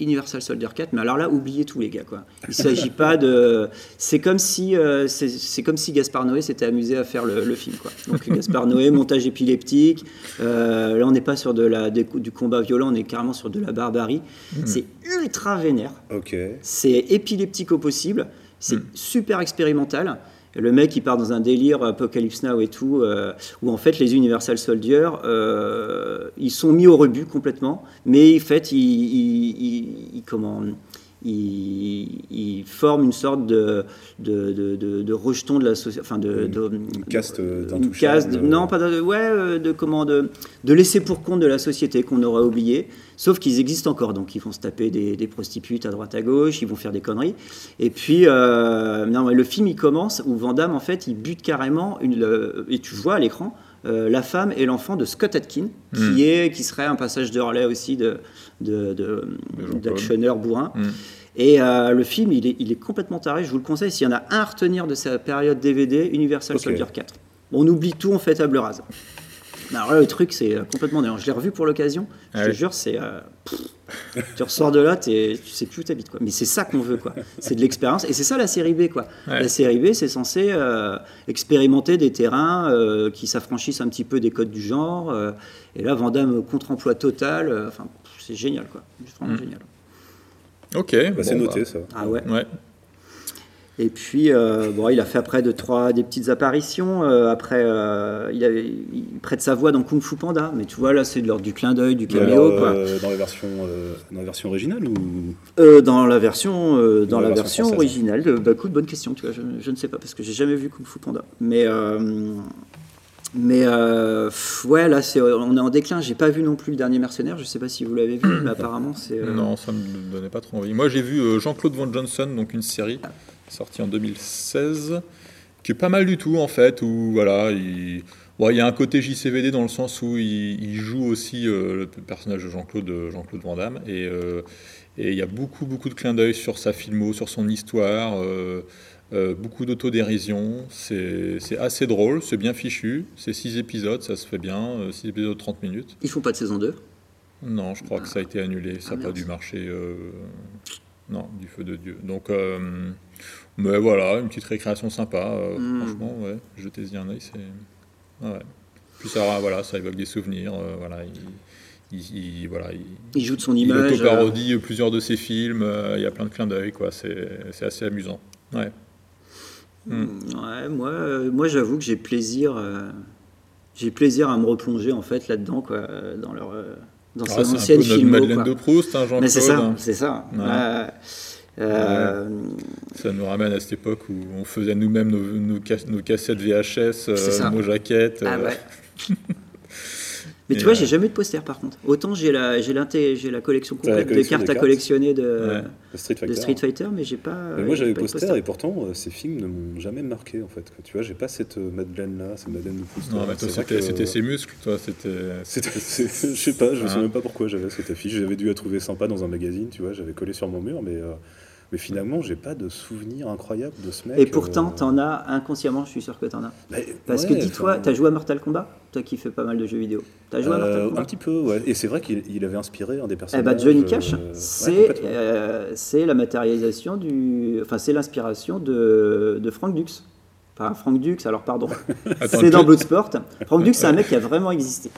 Universal Soldier 4, mais alors là, oubliez tout les gars. Quoi. Il s'agit pas de... C'est comme si, euh, c'est, comme si Gaspard Noé s'était amusé à faire le, le film. Quoi. Donc Gaspard Noé, montage épileptique. Euh, là, on n'est pas sur de la, des- du combat violent, on est carrément sur de la barbarie. C'est ultra vénère. Ok. C'est épileptique au possible, c'est Mm. super expérimental. Le mec, il part dans un délire Apocalypse Now et tout, euh, où en fait les Universal Soldiers, euh, ils sont mis au rebut complètement, mais en fait, ils, ils- ils- comment, ils, ils forment une sorte de, de, de, rejeton de la société, enfin de, Une caste euh, une d'intouchables. caste, de- non pas de, ouais, euh, de comment de, de laisser pour compte de la société qu'on aurait oublié, sauf qu'ils existent encore, donc ils vont se taper des, des prostituées à droite à gauche, ils vont faire des conneries. Et puis euh, non, le film il commence où Van Damme en fait il bute carrément une, le- et tu vois à l'écran. Euh, la femme et l'enfant de Scott Atkin, qui Mm. est qui serait un passage de relais aussi de d'actionneur bourrin. Mm. Et euh, le film, il est, il est complètement taré. Je vous le conseille. S'il y en a un à retenir de sa période DVD, Universal Ok. Soldier 4. On oublie tout, on fait table rase. Alors là, le truc, c'est euh, complètement dingue. Je l'ai revu pour l'occasion. Je Ah te jure, c'est. euh, tu ressors de là, t'es- tu sais plus où t'habites. Quoi. Mais c'est ça qu'on veut. quoi. C'est de l'expérience. Et c'est ça la série B. Quoi. Ouais. La série B, c'est censé euh, expérimenter des terrains euh, qui s'affranchissent un petit peu des codes du genre. euh, et là, Vandame contre-emploi total. Enfin, c'est génial. quoi. C'est vraiment Mm. génial. Ok. Bah, c'est bon, noté bah, ça. Ah ouais. Ouais. Et puis, euh, bon, il a fait après deux, trois, des petites apparitions. euh, après, euh, il, avait, il prête sa voix dans Kung Fu Panda. Mais tu vois, là, c'est de l'ordre du clin d'œil, du caméo. alors, quoi. euh, dans la version euh, dans la version originale ou? Euh, dans la version, euh, dans Dans la la version originale, bah, écoute, bonne question. Tu vois, je, je ne sais pas parce que j'ai jamais vu Kung Fu Panda. Mais, euh, mais euh, pff, ouais, là, c'est, on est en déclin. J'ai pas vu non plus le dernier Mercenaire. Je sais pas si vous l'avez vu, mais apparemment, c'est. euh, Non, ça me donnait pas trop envie. Moi, j'ai vu euh, Jean-Claude Van Johnson, donc une série sortie en 2016, qui est pas mal du tout en fait. Où voilà, il, bon, il y a un côté JCVD dans le sens où il, il joue aussi euh, le personnage de Jean-Claude Jean-Claude Van Damme et euh, et il y a beaucoup beaucoup de clins d'œil sur sa filmo, sur son histoire. euh, beaucoup d'autodérision, c'est assez drôle, c'est bien fichu, c'est 6 épisodes, ça se fait bien, 6 épisodes de 30 minutes. Ils font pas de saison 2. Non, je crois que ça a été annulé. Ça Ah, n'a pas merde. dû marcher. euh, Non, du feu de Dieu. Donc, euh, mais voilà, une petite récréation sympa. euh, Mm. Franchement, ouais, jetez-y un œil. C'est... ah ouais. Puis ça, voilà, ça évoque des souvenirs. euh, voilà, il, il- il- voilà, il, Il joue de son il image. euh, auto-parodie plusieurs de ses films. il y a plein de clins d'œil, quoi. C'est, assez amusant. Ouais. Mm. Ouais, moi, moi j'avoue que j'ai plaisir, j'ai plaisir à me replonger en fait là-dedans, quoi, dans leur, dans Ah, ces c'est un anciennes peu notre films. Madeleine de Proust, hein, Jean-Claude. Mais c'est ça, c'est ça. Ouais. Euh, Ça nous ramène à cette époque où on faisait nous-mêmes nos, nos, nos cassettes VHS, euh, C'est nos jaquettes. ah euh, ouais. Mais Et, tu vois, euh, j'ai jamais de poster par contre. Autant j'ai la, j'ai l'inté- j'ai la collection T'as la complète de cartes à cartes collectionner de, Ouais. Street de Fighter Street Fighter, mais j'ai pas. Mais moi j'avais pas de poster et pourtant euh, ces films ne m'ont jamais marqué en fait. quoi. Tu vois, j'ai pas cette euh, Madeleine là, cette Madeleine de Proust. Non, mais toi, c'était, que- c'était ses muscles, toi, c'était... Je sais pas, je Hein. sais même pas pourquoi j'avais cette affiche. J'avais dû la trouver sympa dans un magazine, tu vois, j'avais collé sur mon mur, mais euh, Mais finalement, j'ai pas de souvenir incroyable de ce mec. Et pourtant, euh, t'en as inconsciemment, je suis sûr que t'en as. Parce ouais, que dis-toi, t'as joué à Mortal Kombat Toi qui fais pas mal de jeux vidéo. T'as joué à Mortal euh, Kombat un petit peu, ouais. Et c'est vrai qu'il il avait inspiré un des Eh personnages. ben, Johnny euh, Cash, c'est euh, c'est la matérialisation du. Enfin, c'est l'inspiration de, de Frank Dux. Enfin, Frank Dux, alors pardon. C'est dans Bloodsport. Frank Dux, c'est un mec qui a vraiment existé.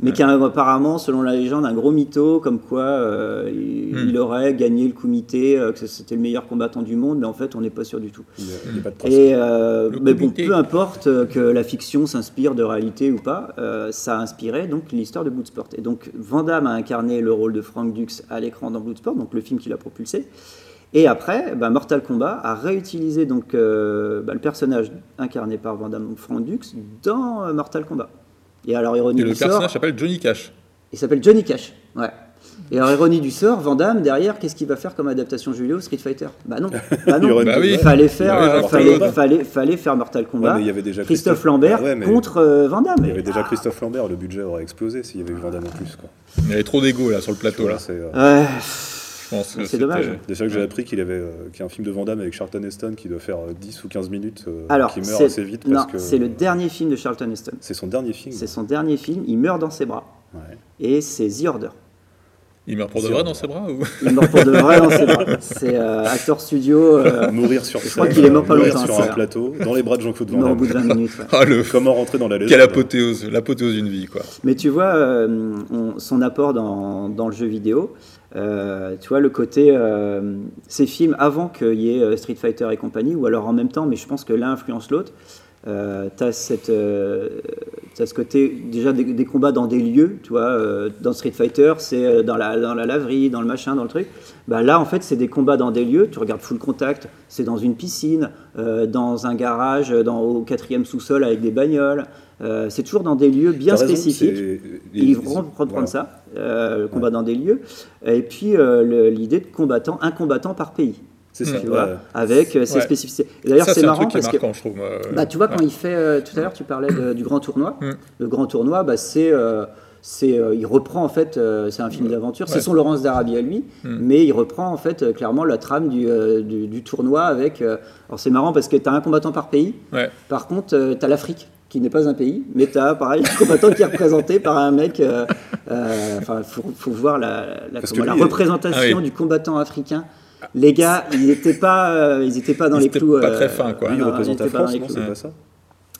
Mais qui a apparemment, selon la légende, un gros mytho, comme quoi euh, il, Hmm. il aurait gagné le comité, euh, que c'était le meilleur combattant du monde, mais en fait, on n'est pas sûr du tout. Il n'y a, il y a pas de. Et euh, mais bon, peu importe que la fiction s'inspire de réalité ou pas, euh, ça a inspiré donc l'histoire de Bloodsport. Et donc Van Damme a incarné le rôle de Frank Dux à l'écran dans Bloodsport, donc le film qui l'a propulsé. Et après, bah, Mortal Kombat a réutilisé donc euh, bah, le personnage incarné par Van Damme, donc Frank Dux, dans euh, Mortal Kombat. Et alors ironie Et le du sort, personnage s'appelle Johnny Cash. il s'appelle Johnny Cash. Ouais. Et alors, ironie du sort, Van Damme, derrière, qu'est-ce qu'il va faire comme adaptation jeu vidéo Street Fighter? Bah non. Bah non. Bah une- oui. Il fallait faire, Bah oui, euh, Mortal fallait, Kombat. fallait, fallait faire Mortal Ouais, Kombat. mais il y avait déjà Christophe, Christophe- Lambert Ouais, mais- contre euh, Van Damme. Il y avait déjà Ah. Christophe Lambert, le budget aurait explosé s'il y avait eu Vandame en plus. Quoi. Il y avait trop d'ego là sur le plateau. Là. euh, Ouais. Que C'est dommage. Déjà que j'ai appris qu'il avait euh, qu'il y a un film de Vandame avec Charlton Heston qui doit faire euh, 10 ou 15 minutes, euh, Alors, qui meurt c'est- assez vite non, parce que c'est le dernier film de Charlton Heston. c'est son dernier film. C'est son dernier film. Il meurt dans ses bras. Ouais. Et c'est The Order. Il meurt pour de C'est vrai dans ses bras ou... Il meurt pour de vrai dans ses bras. C'est euh, acteur studio. euh, Mourir sur Je crois qu'il est mort pas mourir longtemps, sur ça. un plateau, dans les bras de Jean-Claude Van meurt au bout de Damme. 20 minutes. ouais. Ah le Comment rentrer dans la légende Quelle apothéose, l'apothéose d'une vie quoi. Mais tu vois, euh, on- son apport dans, dans le jeu vidéo, euh, tu vois, le côté. euh, ces films, avant qu'il y ait euh, Street Fighter et compagnie, ou alors en même temps, mais je pense que l'un influence l'autre, euh, tu as, ce côté déjà des, des combats dans des lieux, tu vois, euh, dans Street Fighter, c'est euh, dans la, dans la laverie, dans le machin, dans le truc. Bah, là, en fait, c'est des combats dans des lieux, tu regardes Full Contact, c'est dans une piscine, euh, dans un garage, dans, au quatrième sous-sol avec des bagnoles. Euh, c'est toujours dans des lieux bien raison, spécifiques. Ils vont reprendre voilà. ça, euh, le combat dans des lieux, et puis euh, l'idée de combattant, un combattant par pays, C'est ça. tu ouais. vois, avec euh, ses Ouais. spécificités. D'ailleurs, c'est c'est un marrant truc qui est parce que, marquant je trouve. bah, tu vois, quand il fait, euh, tout à l'heure, tu parlais de- du grand tournoi. Mm. Le grand tournoi, bah, c'est, euh, c'est, euh, il reprend en fait, euh, c'est un film d'aventure. C'est son Laurence d'Arabie à lui, Mm. mais il reprend en fait euh, clairement la trame du, euh, du, du tournoi avec. euh, alors c'est marrant parce que tu as un combattant par pays. Ouais. Par contre, tu as l'Afrique, qui n'est pas un pays, mais tu as pareil un combattant qui est représenté par un mec. euh, euh, Enfin, il faut, faut voir la, la, comment- que représentation Ah oui. du combattant africain. Les gars, ils n'étaient pas, euh, ils étaient pas dans Ils les clous. pas euh, très fins, quoi. Lui, il représente la France, non. C'est pas ça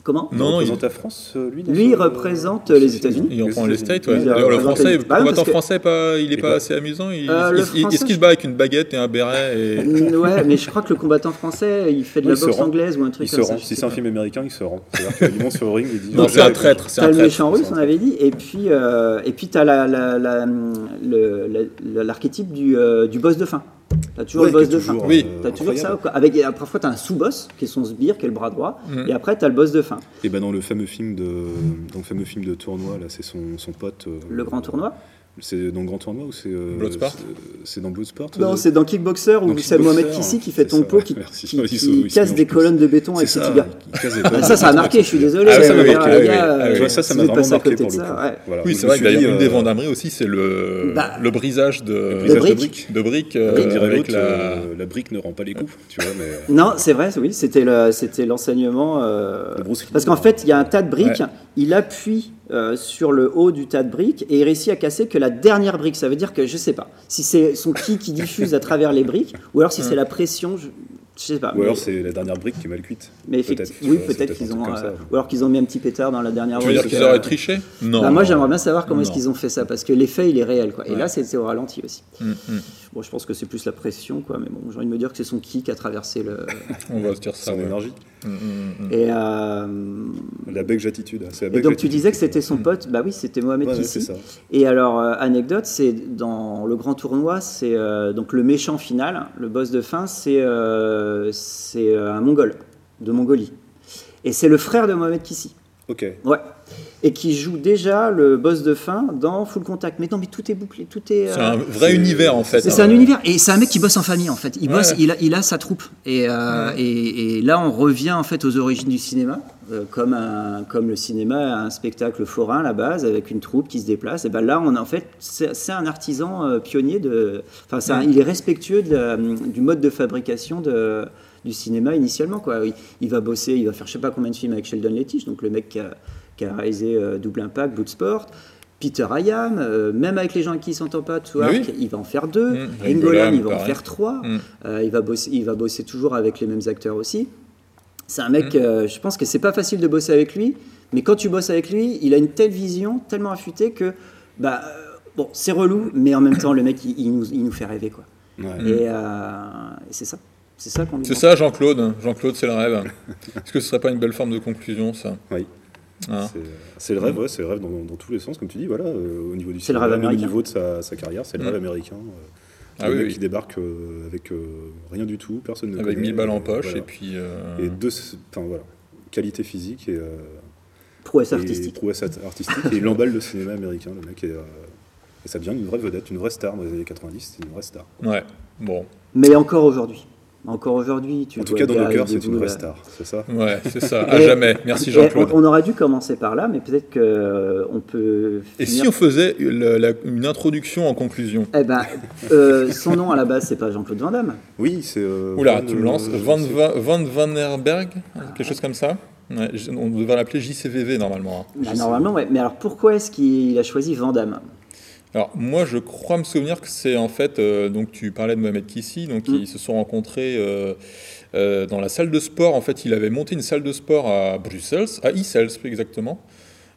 Comment Il Non, non, représente la France, euh, lui Lui, il ce- représente les États-Unis. Il reprend les States, ouais. Il le français, oui, combattant français, pas, il est Et pas assez amusant. Il, Euh, il- il- Est-ce qu'il se bat avec une baguette et un béret et... Ouais, mais je crois que le combattant français, il fait de la il boxe anglaise ou un truc Il se comme ça. Si c'est un film américain, il se rend. C'est-à-dire qu'il monte sur le ring, il dit Non, euh, c'est un traître. C'est T'as un le méchant russe, on avait dit, et puis euh, et puis t'as l'archétype euh, du boss de fin. T'as toujours Ouais, le boss de fin. toujours, Oui. euh, T'as toujours ça. quoi. Avec euh, parfois t'as un sous-boss qui est son sbire, qui est le bras droit, Mm. et après t'as le boss de fin. Et ben dans le fameux film de dans le fameux film de tournoi là, c'est son, son pote. euh, Le grand tournoi? C'est dans le grand tournoi ou c'est euh, Bloodsport c'est- dans Bloodsport. Non, euh, c'est dans Kickboxer où c'est Mohamed Kissi qui fait ton pot, qui, casse des colonnes de béton avec ses ça. tibias. Ah, ça, ça a marqué, je suis désolé. Ah ça m'a marqué, oui, euh, oui. Ça, ça m'a vraiment passé à marqué côté pour de le coup. Voilà, Oui, c'est vrai que d'ailleurs, une des vendameries aussi, c'est le, Bah, le brisage de, briques. de briques Comme dirait avec l'autre, la... la brique ne rend pas les coups, tu vois, mais Non, c'est vrai, oui, c'était le, c'était l'enseignement. parce qu'en fait, il y a un tas de briques, il appuie euh, sur le haut du tas de briques et il réussit à casser que la dernière brique. Ça veut dire que je sais pas si c'est son ki qui diffuse à travers les briques ou alors si c'est la pression. Je, je sais pas. Ou alors mais- c'est la dernière brique qui est mal cuite. mais peut-être, effectivement, oui, c'est peut-être qu'ils un ont. euh, ou alors qu'ils ont mis un petit pétard dans la dernière Tu veux dire brique, qu'ils euh, auraient triché Non. bah, moi, j'aimerais bien savoir comment est-ce Non. qu'ils ont fait ça, parce que l'effet, il est réel. Quoi. Et Ouais. là, c'était au ralenti aussi. Hum, hum. Bon, je pense que c'est plus la pression, quoi. Mais bon, j'ai envie de me dire que c'est son ki qui a traversé le. On va se dire ça. Son ouais. énergie. Hum. Et, euh, La bec attitude. C'est la et donc, tu disais que c'était son pote. Bah oui, c'était Mohamed Kissi. c'est ça. Et alors, euh, anecdote, c'est dans le grand tournoi, c'est euh, donc le méchant final, le boss de fin, c'est euh, c'est euh, un Mongol de Mongolie. Et c'est le frère de Mohamed Kissi. Ok. Ouais. Et qui joue déjà le boss de fin dans Full Contact. Mais non, mais tout est bouclé, tout est. C'est euh, un vrai univers en fait. c'est un univers et c'est un mec qui bosse en famille en fait. Il Ouais. bosse, il a, il a sa troupe et, euh, et, et là on revient en fait aux origines du cinéma, euh, comme un, comme le cinéma, un spectacle forain à la base avec une troupe qui se déplace. Et ben là on a en fait c'est un artisan pionnier de, enfin c'est un- il est respectueux de la- du mode de fabrication de du cinéma initialement quoi. Il, il va bosser, il va faire je sais pas combien de films avec Sheldon Lettich, donc le mec qui a, qui a réalisé euh, Double Impact, Bloodsport. Peter Hayam, euh, même avec les gens avec qui il s'entend pas, Oui. il va en faire deux. Mm, Ringolan, Ringolan, il va en faire trois. Mm. Euh, il, va bosser, il va bosser toujours avec les mêmes acteurs aussi. C'est un mec, Mm. euh, je pense que c'est pas facile de bosser avec lui, mais quand tu bosses avec lui, il a une telle vision, tellement affûtée que, bah, bon, c'est relou, mais en même temps, le mec, il, il nous, il nous fait rêver, quoi. Ouais. Et, euh, et c'est ça. C'est ça qu'on C'est Jean-Claude. Jean-Claude, c'est le rêve. Est-ce que ce serait pas une belle forme de conclusion, ça Oui. Hein C'est- C'est le rêve, ouais, c'est le rêve dans, dans tous les sens, comme tu dis, voilà, euh, au niveau du C'est le cinéma, rêve au américain. niveau de sa, sa carrière, c'est le Mm. rêve américain. euh, Ah le oui, mec oui. qui débarque euh, avec euh, rien du tout, personne ne Avec connaît, 1000 balles en poche voilà. et puis. euh, Et deux, enfin voilà, qualité physique et, euh, Prouesse et artistique. prouesse art- artistique, et il emballe le cinéma américain, le mec, et, euh, et ça devient une vraie vedette, une vraie star dans les années 90, c'était une vraie star. Ouais, bon. Mais encore aujourd'hui. Encore aujourd'hui, tu En tout vois cas, dans le nos cœurs, c'est une vraie euh, star, c'est ça? Ouais, c'est ça, à Et- jamais. Merci Jean-Claude. on, on aurait dû commencer par là, mais peut-être qu'on peut. Et si on faisait le- la- une introduction en conclusion? Eh ben, euh, son nom à la base, c'est pas Jean-Claude Van Damme. Oui, c'est. euh, Oula, Van, tu me lances. euh, Van, Van Vanderberg Quelque chose comme ça? Ouais, On devrait l'appeler JCVV normalement. hein. Bah, normalement, ouais. Mais alors, pourquoi est-ce qu'il a choisi Van Damme? Alors moi je crois me souvenir que c'est en fait, euh, donc tu parlais de Mohamed Kissi, donc Mm. ils se sont rencontrés euh, euh, dans la salle de sport. En fait il avait monté une salle de sport à Bruxelles, à Issels plus exactement.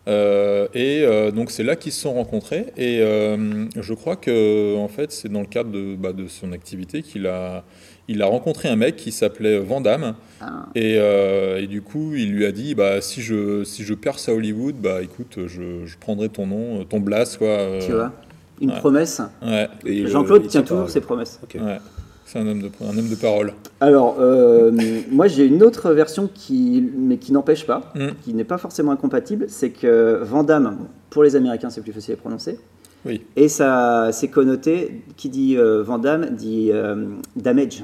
Et donc c'est là qu'ils se sont rencontrés. Et je crois que en fait c'est dans le cadre de, bah, de son activité qu'il a, il a rencontré un mec qui s'appelait Van Damme. Ah, Et, euh, et du coup, il lui a dit bah, si, je, si je perce à Hollywood, bah, écoute, je, je prendrai ton nom, ton blast. Quoi, euh, Tu vois Une ouais. promesse. Ouais, Jean-Claude tient toujours ses promesses. Ok. ouais. C'est un homme, de, un homme de parole. Alors, euh, moi, j'ai une autre version qui, mais qui n'empêche pas, Mm. qui n'est pas forcément incompatible. C'est que Van Damme, pour les Américains, c'est plus facile à prononcer. Oui. Et ça, c'est connoté. Qui dit euh, Van Damme dit euh, damage.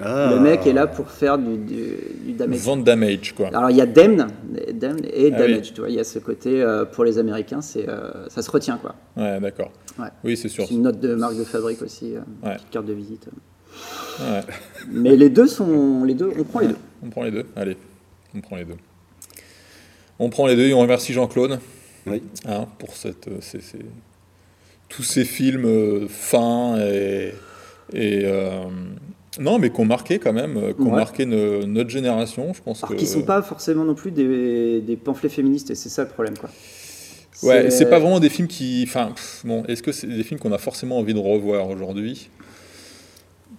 Ah. Le mec est là pour faire du, du, du damage. Van Damage, quoi. Alors il y a Damn, Damn et Ah Damage, oui. tu vois, il y a ce côté euh, pour les Américains, c'est euh, ça se retient quoi. Ouais, d'accord. Ouais. Oui, c'est sûr. C'est une note de marque de fabrique aussi, euh, Ouais. petite carte de visite. Ouais. Mais les deux sont, les deux, on prend les deux. On prend les deux Allez, on prend les deux. On prend les deux et on remercie Jean-Claude Oui. hein, pour cette, euh, ces- ces- tous ces films euh, fins et, et euh, non, mais qu'on marqué quand même, euh, qu'on Ouais. marqué no- notre génération. Je pense Alors que qu'ils sont pas forcément non plus des, des pamphlets féministes et c'est ça le problème quoi. Ouais, c'est pas vraiment des films qui. Enfin, bon, est-ce que c'est des films qu'on a forcément envie de revoir aujourd'hui?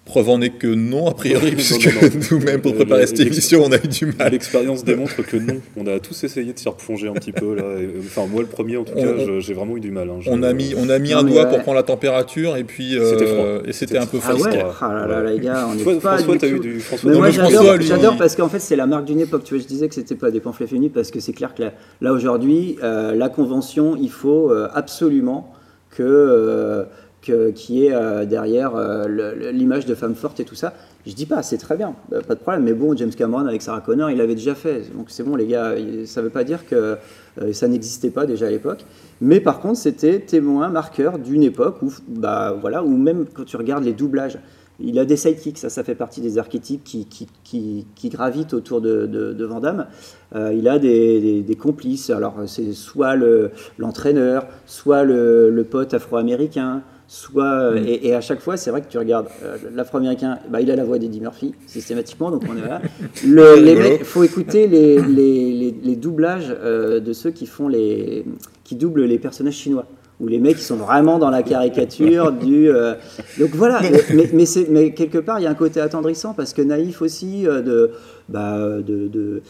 Preuve en est que non, a priori, puisque nous-mêmes, pour préparer cette émission, on a eu du mal. L'expérience démontre que non. On a tous essayé de s'y replonger un petit peu là. Euh, Enfin, moi le premier en tout On- cas, j'ai vraiment eu du mal. hein. On a mis, on a mis Non, un doigt pour prendre la température, et puis. euh, C'était froid. Et c'était un peu Ah frisquet. ouais, ah là là, les gars, on pas François, du t'as eu du François Mais moi mais j'adore, François, lui- j'adore parce qu'en fait c'est la marque d'une époque. Tu vois, je disais que c'était pas des pamphlets féministes parce que c'est clair que là, là, aujourd'hui, euh, la convention, il faut euh, absolument que euh, y ait euh, derrière euh, l'image de femme forte et tout ça. Je dis pas, c'est très bien, euh, pas de problème. Mais bon, James Cameron avec Sarah Connor, il l'avait déjà fait. Donc c'est bon, les gars. Ça veut pas dire que ça n'existait pas déjà à l'époque. Mais par contre, c'était témoin, marqueur d'une époque où, bah voilà, où même quand tu regardes les doublages. Il a des sidekicks, ça, ça fait partie des archétypes qui, qui, qui, qui gravitent autour de, de, Van Damme. Il a des, complices, alors c'est soit le- l'entraîneur, soit le pote afro-américain, soit. Et, et à chaque fois, c'est vrai que tu regardes euh, l'afro-américain, bah, il a la voix d'Eddie Murphy, systématiquement, donc on est là. Le, les Rigolo. mecs, faut écouter les, les, les, les doublages euh, de ceux qui font les. qui doublent les personnages chinois où les mecs ils sont vraiment dans la caricature du euh, donc voilà mais, mais, mais c'est mais quelque part il y a un côté attendrissant parce que naïf aussi euh, de bah de, de-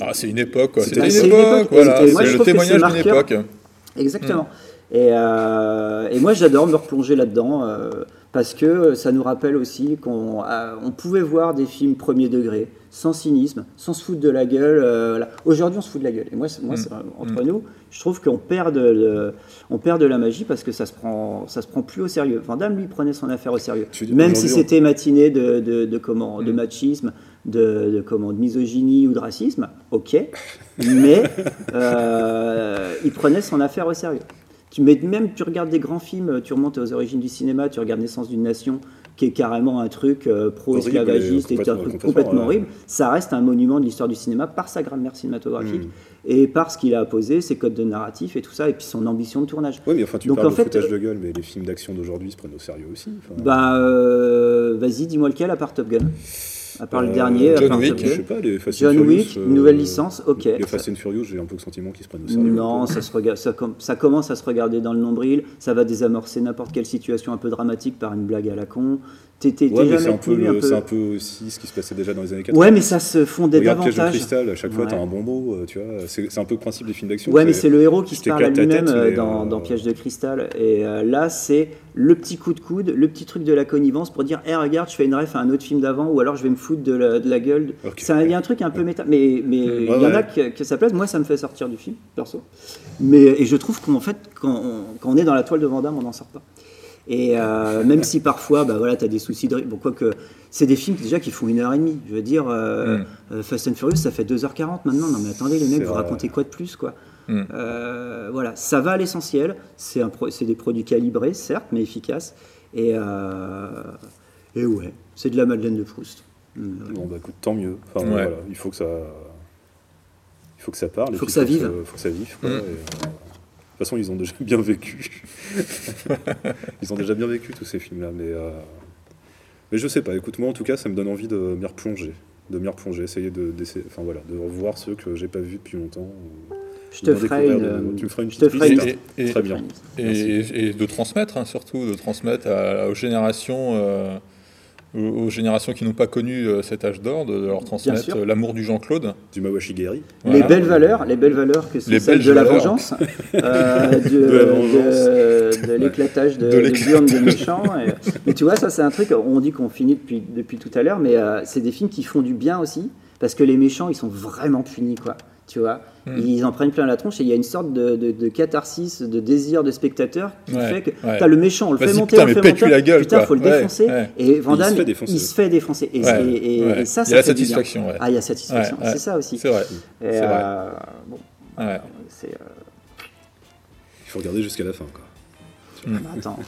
Ah, c'est une époque, c'est une époque, époque. voilà. Et moi, je C'est le témoignage d'une époque. exactement et, euh, et moi j'adore me replonger là-dedans euh, parce que euh, ça nous rappelle aussi qu'on on pouvait voir des films premier degré, sans cynisme, sans se foutre de la gueule. euh. Aujourd'hui, on se fout de la gueule. Et moi, Mm. entre nous, je trouve qu'on perd, de, de- on perd de la magie parce que ça se prend, ça se prend plus au sérieux. Van Damme, lui, prenait son affaire au sérieux. Dis- Même si c'était matiné de, de, de comment, de Mm. machisme, de, de comment, de misogynie ou de racisme, ok. Mais euh, il prenait son affaire au sérieux. Tu, mais même tu regardes des grands films, tu remontes aux origines du cinéma, tu regardes Naissance d'une nation, qui est carrément un truc euh, pro-esclavagiste, et Horrible, un truc complètement, complètement ouais. horrible. Ça reste un monument de l'histoire du cinéma par sa grammaire cinématographique Mm. et par ce qu'il a posé, ses codes de narratif et tout ça, et puis son ambition de tournage. Oui, mais enfin, tu Donc, parles en de fait, foutage euh, de gueule, mais les films d'action d'aujourd'hui se prennent au sérieux aussi. enfin. Bah, euh, vas-y, dis-moi lequel à part Top Gun. À part le Euh, dernier, John Wick, Je sais pas, les Fast and John Wick, euh, nouvelle licence, ok. Les Fast and Furious, j'ai un peu le sentiment qu'ils se prennent au sérieux. Non, ça, se regarde, ça, com- ça commence à se regarder dans le nombril, ça va désamorcer n'importe quelle situation un peu dramatique par une blague à la con. Ouais, c'est un, peu un aussi ce qui se passait déjà dans les années 80. Ouais, mais ça se fondait Regarde Piège de davantage. cristal, à chaque fois Ouais. t'as un bon mot, euh, tu vois. C'est un peu le principe des films d'action. Ouais, mais c'est le héros qui se parle à lui-même euh, dans, euh, dans Piège de cristal. Et euh, là, c'est le petit coup de coude, le petit truc de la connivence pour dire, hé, regarde, je fais une ref à un autre film d'avant, ou alors je vais me foutre de la, de la gueule. Un- Il y a un truc un peu méta. Mais mais il y en ouais. a que, que ça plaise. Moi, ça me fait sortir du film, perso. Mais, et je trouve qu'en fait, quand on, quand on est dans la toile de Vandame, on n'en sort pas. Et euh, même si parfois, bah voilà, tu as des soucis de. Bon, quoique, c'est des films déjà qui font une heure et demie. Je veux dire, euh, Mm. euh, Fast and Furious, ça fait 2h40 maintenant. Non, mais attendez, les mecs, vous vrai. racontez quoi de plus, quoi Mm. Euh, Voilà, ça va à l'essentiel. C'est pro- des produits calibrés, certes, mais efficaces. Et, et ouais, c'est de la Madeleine de Proust. Mm. Bon, bah écoute, tant mieux. Enfin, Ouais. voilà, il faut que ça. Il faut que ça parle. et Faut que ça vive. Il faut que ça vive. quoi, Mm. et, euh, De toute façon, ils ont déjà bien vécu. ils ont déjà bien vécu tous ces films-là. Mais, euh, mais je sais pas. Écoute, moi en tout cas, ça me donne envie de m'y replonger. De m'y replonger, essayer de, enfin, voilà, de revoir ceux que j'ai pas vus depuis longtemps. ou Je te ferai une. euh, tu me feras une je te petite ferai liste. une- Et, et- Très bien. et- et de transmettre, hein, surtout, de transmettre à- aux générations. euh, aux, aux générations qui n'ont pas connu euh, cet âge d'or, de, de leur transmettre euh, l'amour du Jean-Claude. Du Mawashi Geri. Les belles valeurs, les belles valeurs que sont Les celles de la vengeance, euh, de, De la vengeance. de- de l'éclatage de, De de des méchants. et- mais tu vois, ça c'est un truc, on dit qu'on finit depuis, depuis tout à l'heure, mais euh, c'est des films qui font du bien aussi, parce que les méchants, ils sont vraiment punis, quoi. Tu vois, Mm. ils en prennent plein la tronche et il y a une sorte de, de- de catharsis, de désir de spectateur qui Ouais, fait que ouais. t'as le méchant, on le fait monter, putain, on le mais fait monter, la gueule, putain, quoi. faut le Ouais, défoncer. ouais. Et Van Il se Damme, fait défoncer il se fait défoncer. Et, Ouais, et- et- ouais. et ça, Il y ça a la satisfaction, ouais. Ah, il y a satisfaction, Ouais, ouais. c'est ça aussi. C'est vrai. C'est vrai. euh, bon, Ouais. c'est. euh, Il faut regarder jusqu'à la fin. Quoi. bah, attends,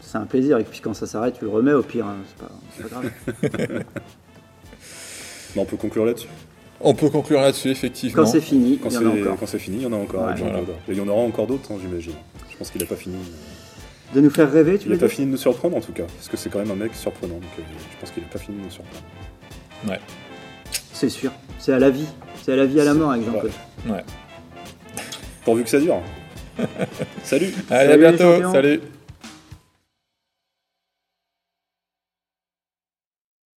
c'est un plaisir. Et puis quand ça s'arrête, tu le remets au pire. hein, c'est pas, pas grave. On peut conclure là-dessus. On peut conclure là-dessus, effectivement. Quand c'est fini, Quand il y c'est en a encore. quand c'est fini, il y en a encore. Ouais. Et il y en aura encore d'autres, hein, j'imagine. Je pense qu'il n'a pas fini. De nous faire rêver, tu Il n'a pas fini de nous surprendre en tout cas, parce que c'est quand même un mec surprenant. Donc euh, je pense qu'il n'a pas fini de nous surprendre. C'est sûr. C'est à la vie. C'est à la vie à la mort avec Jean-Claude. Ouais. Pourvu que ça dure. Salut Allez, à Salut, les bientôt. Salut.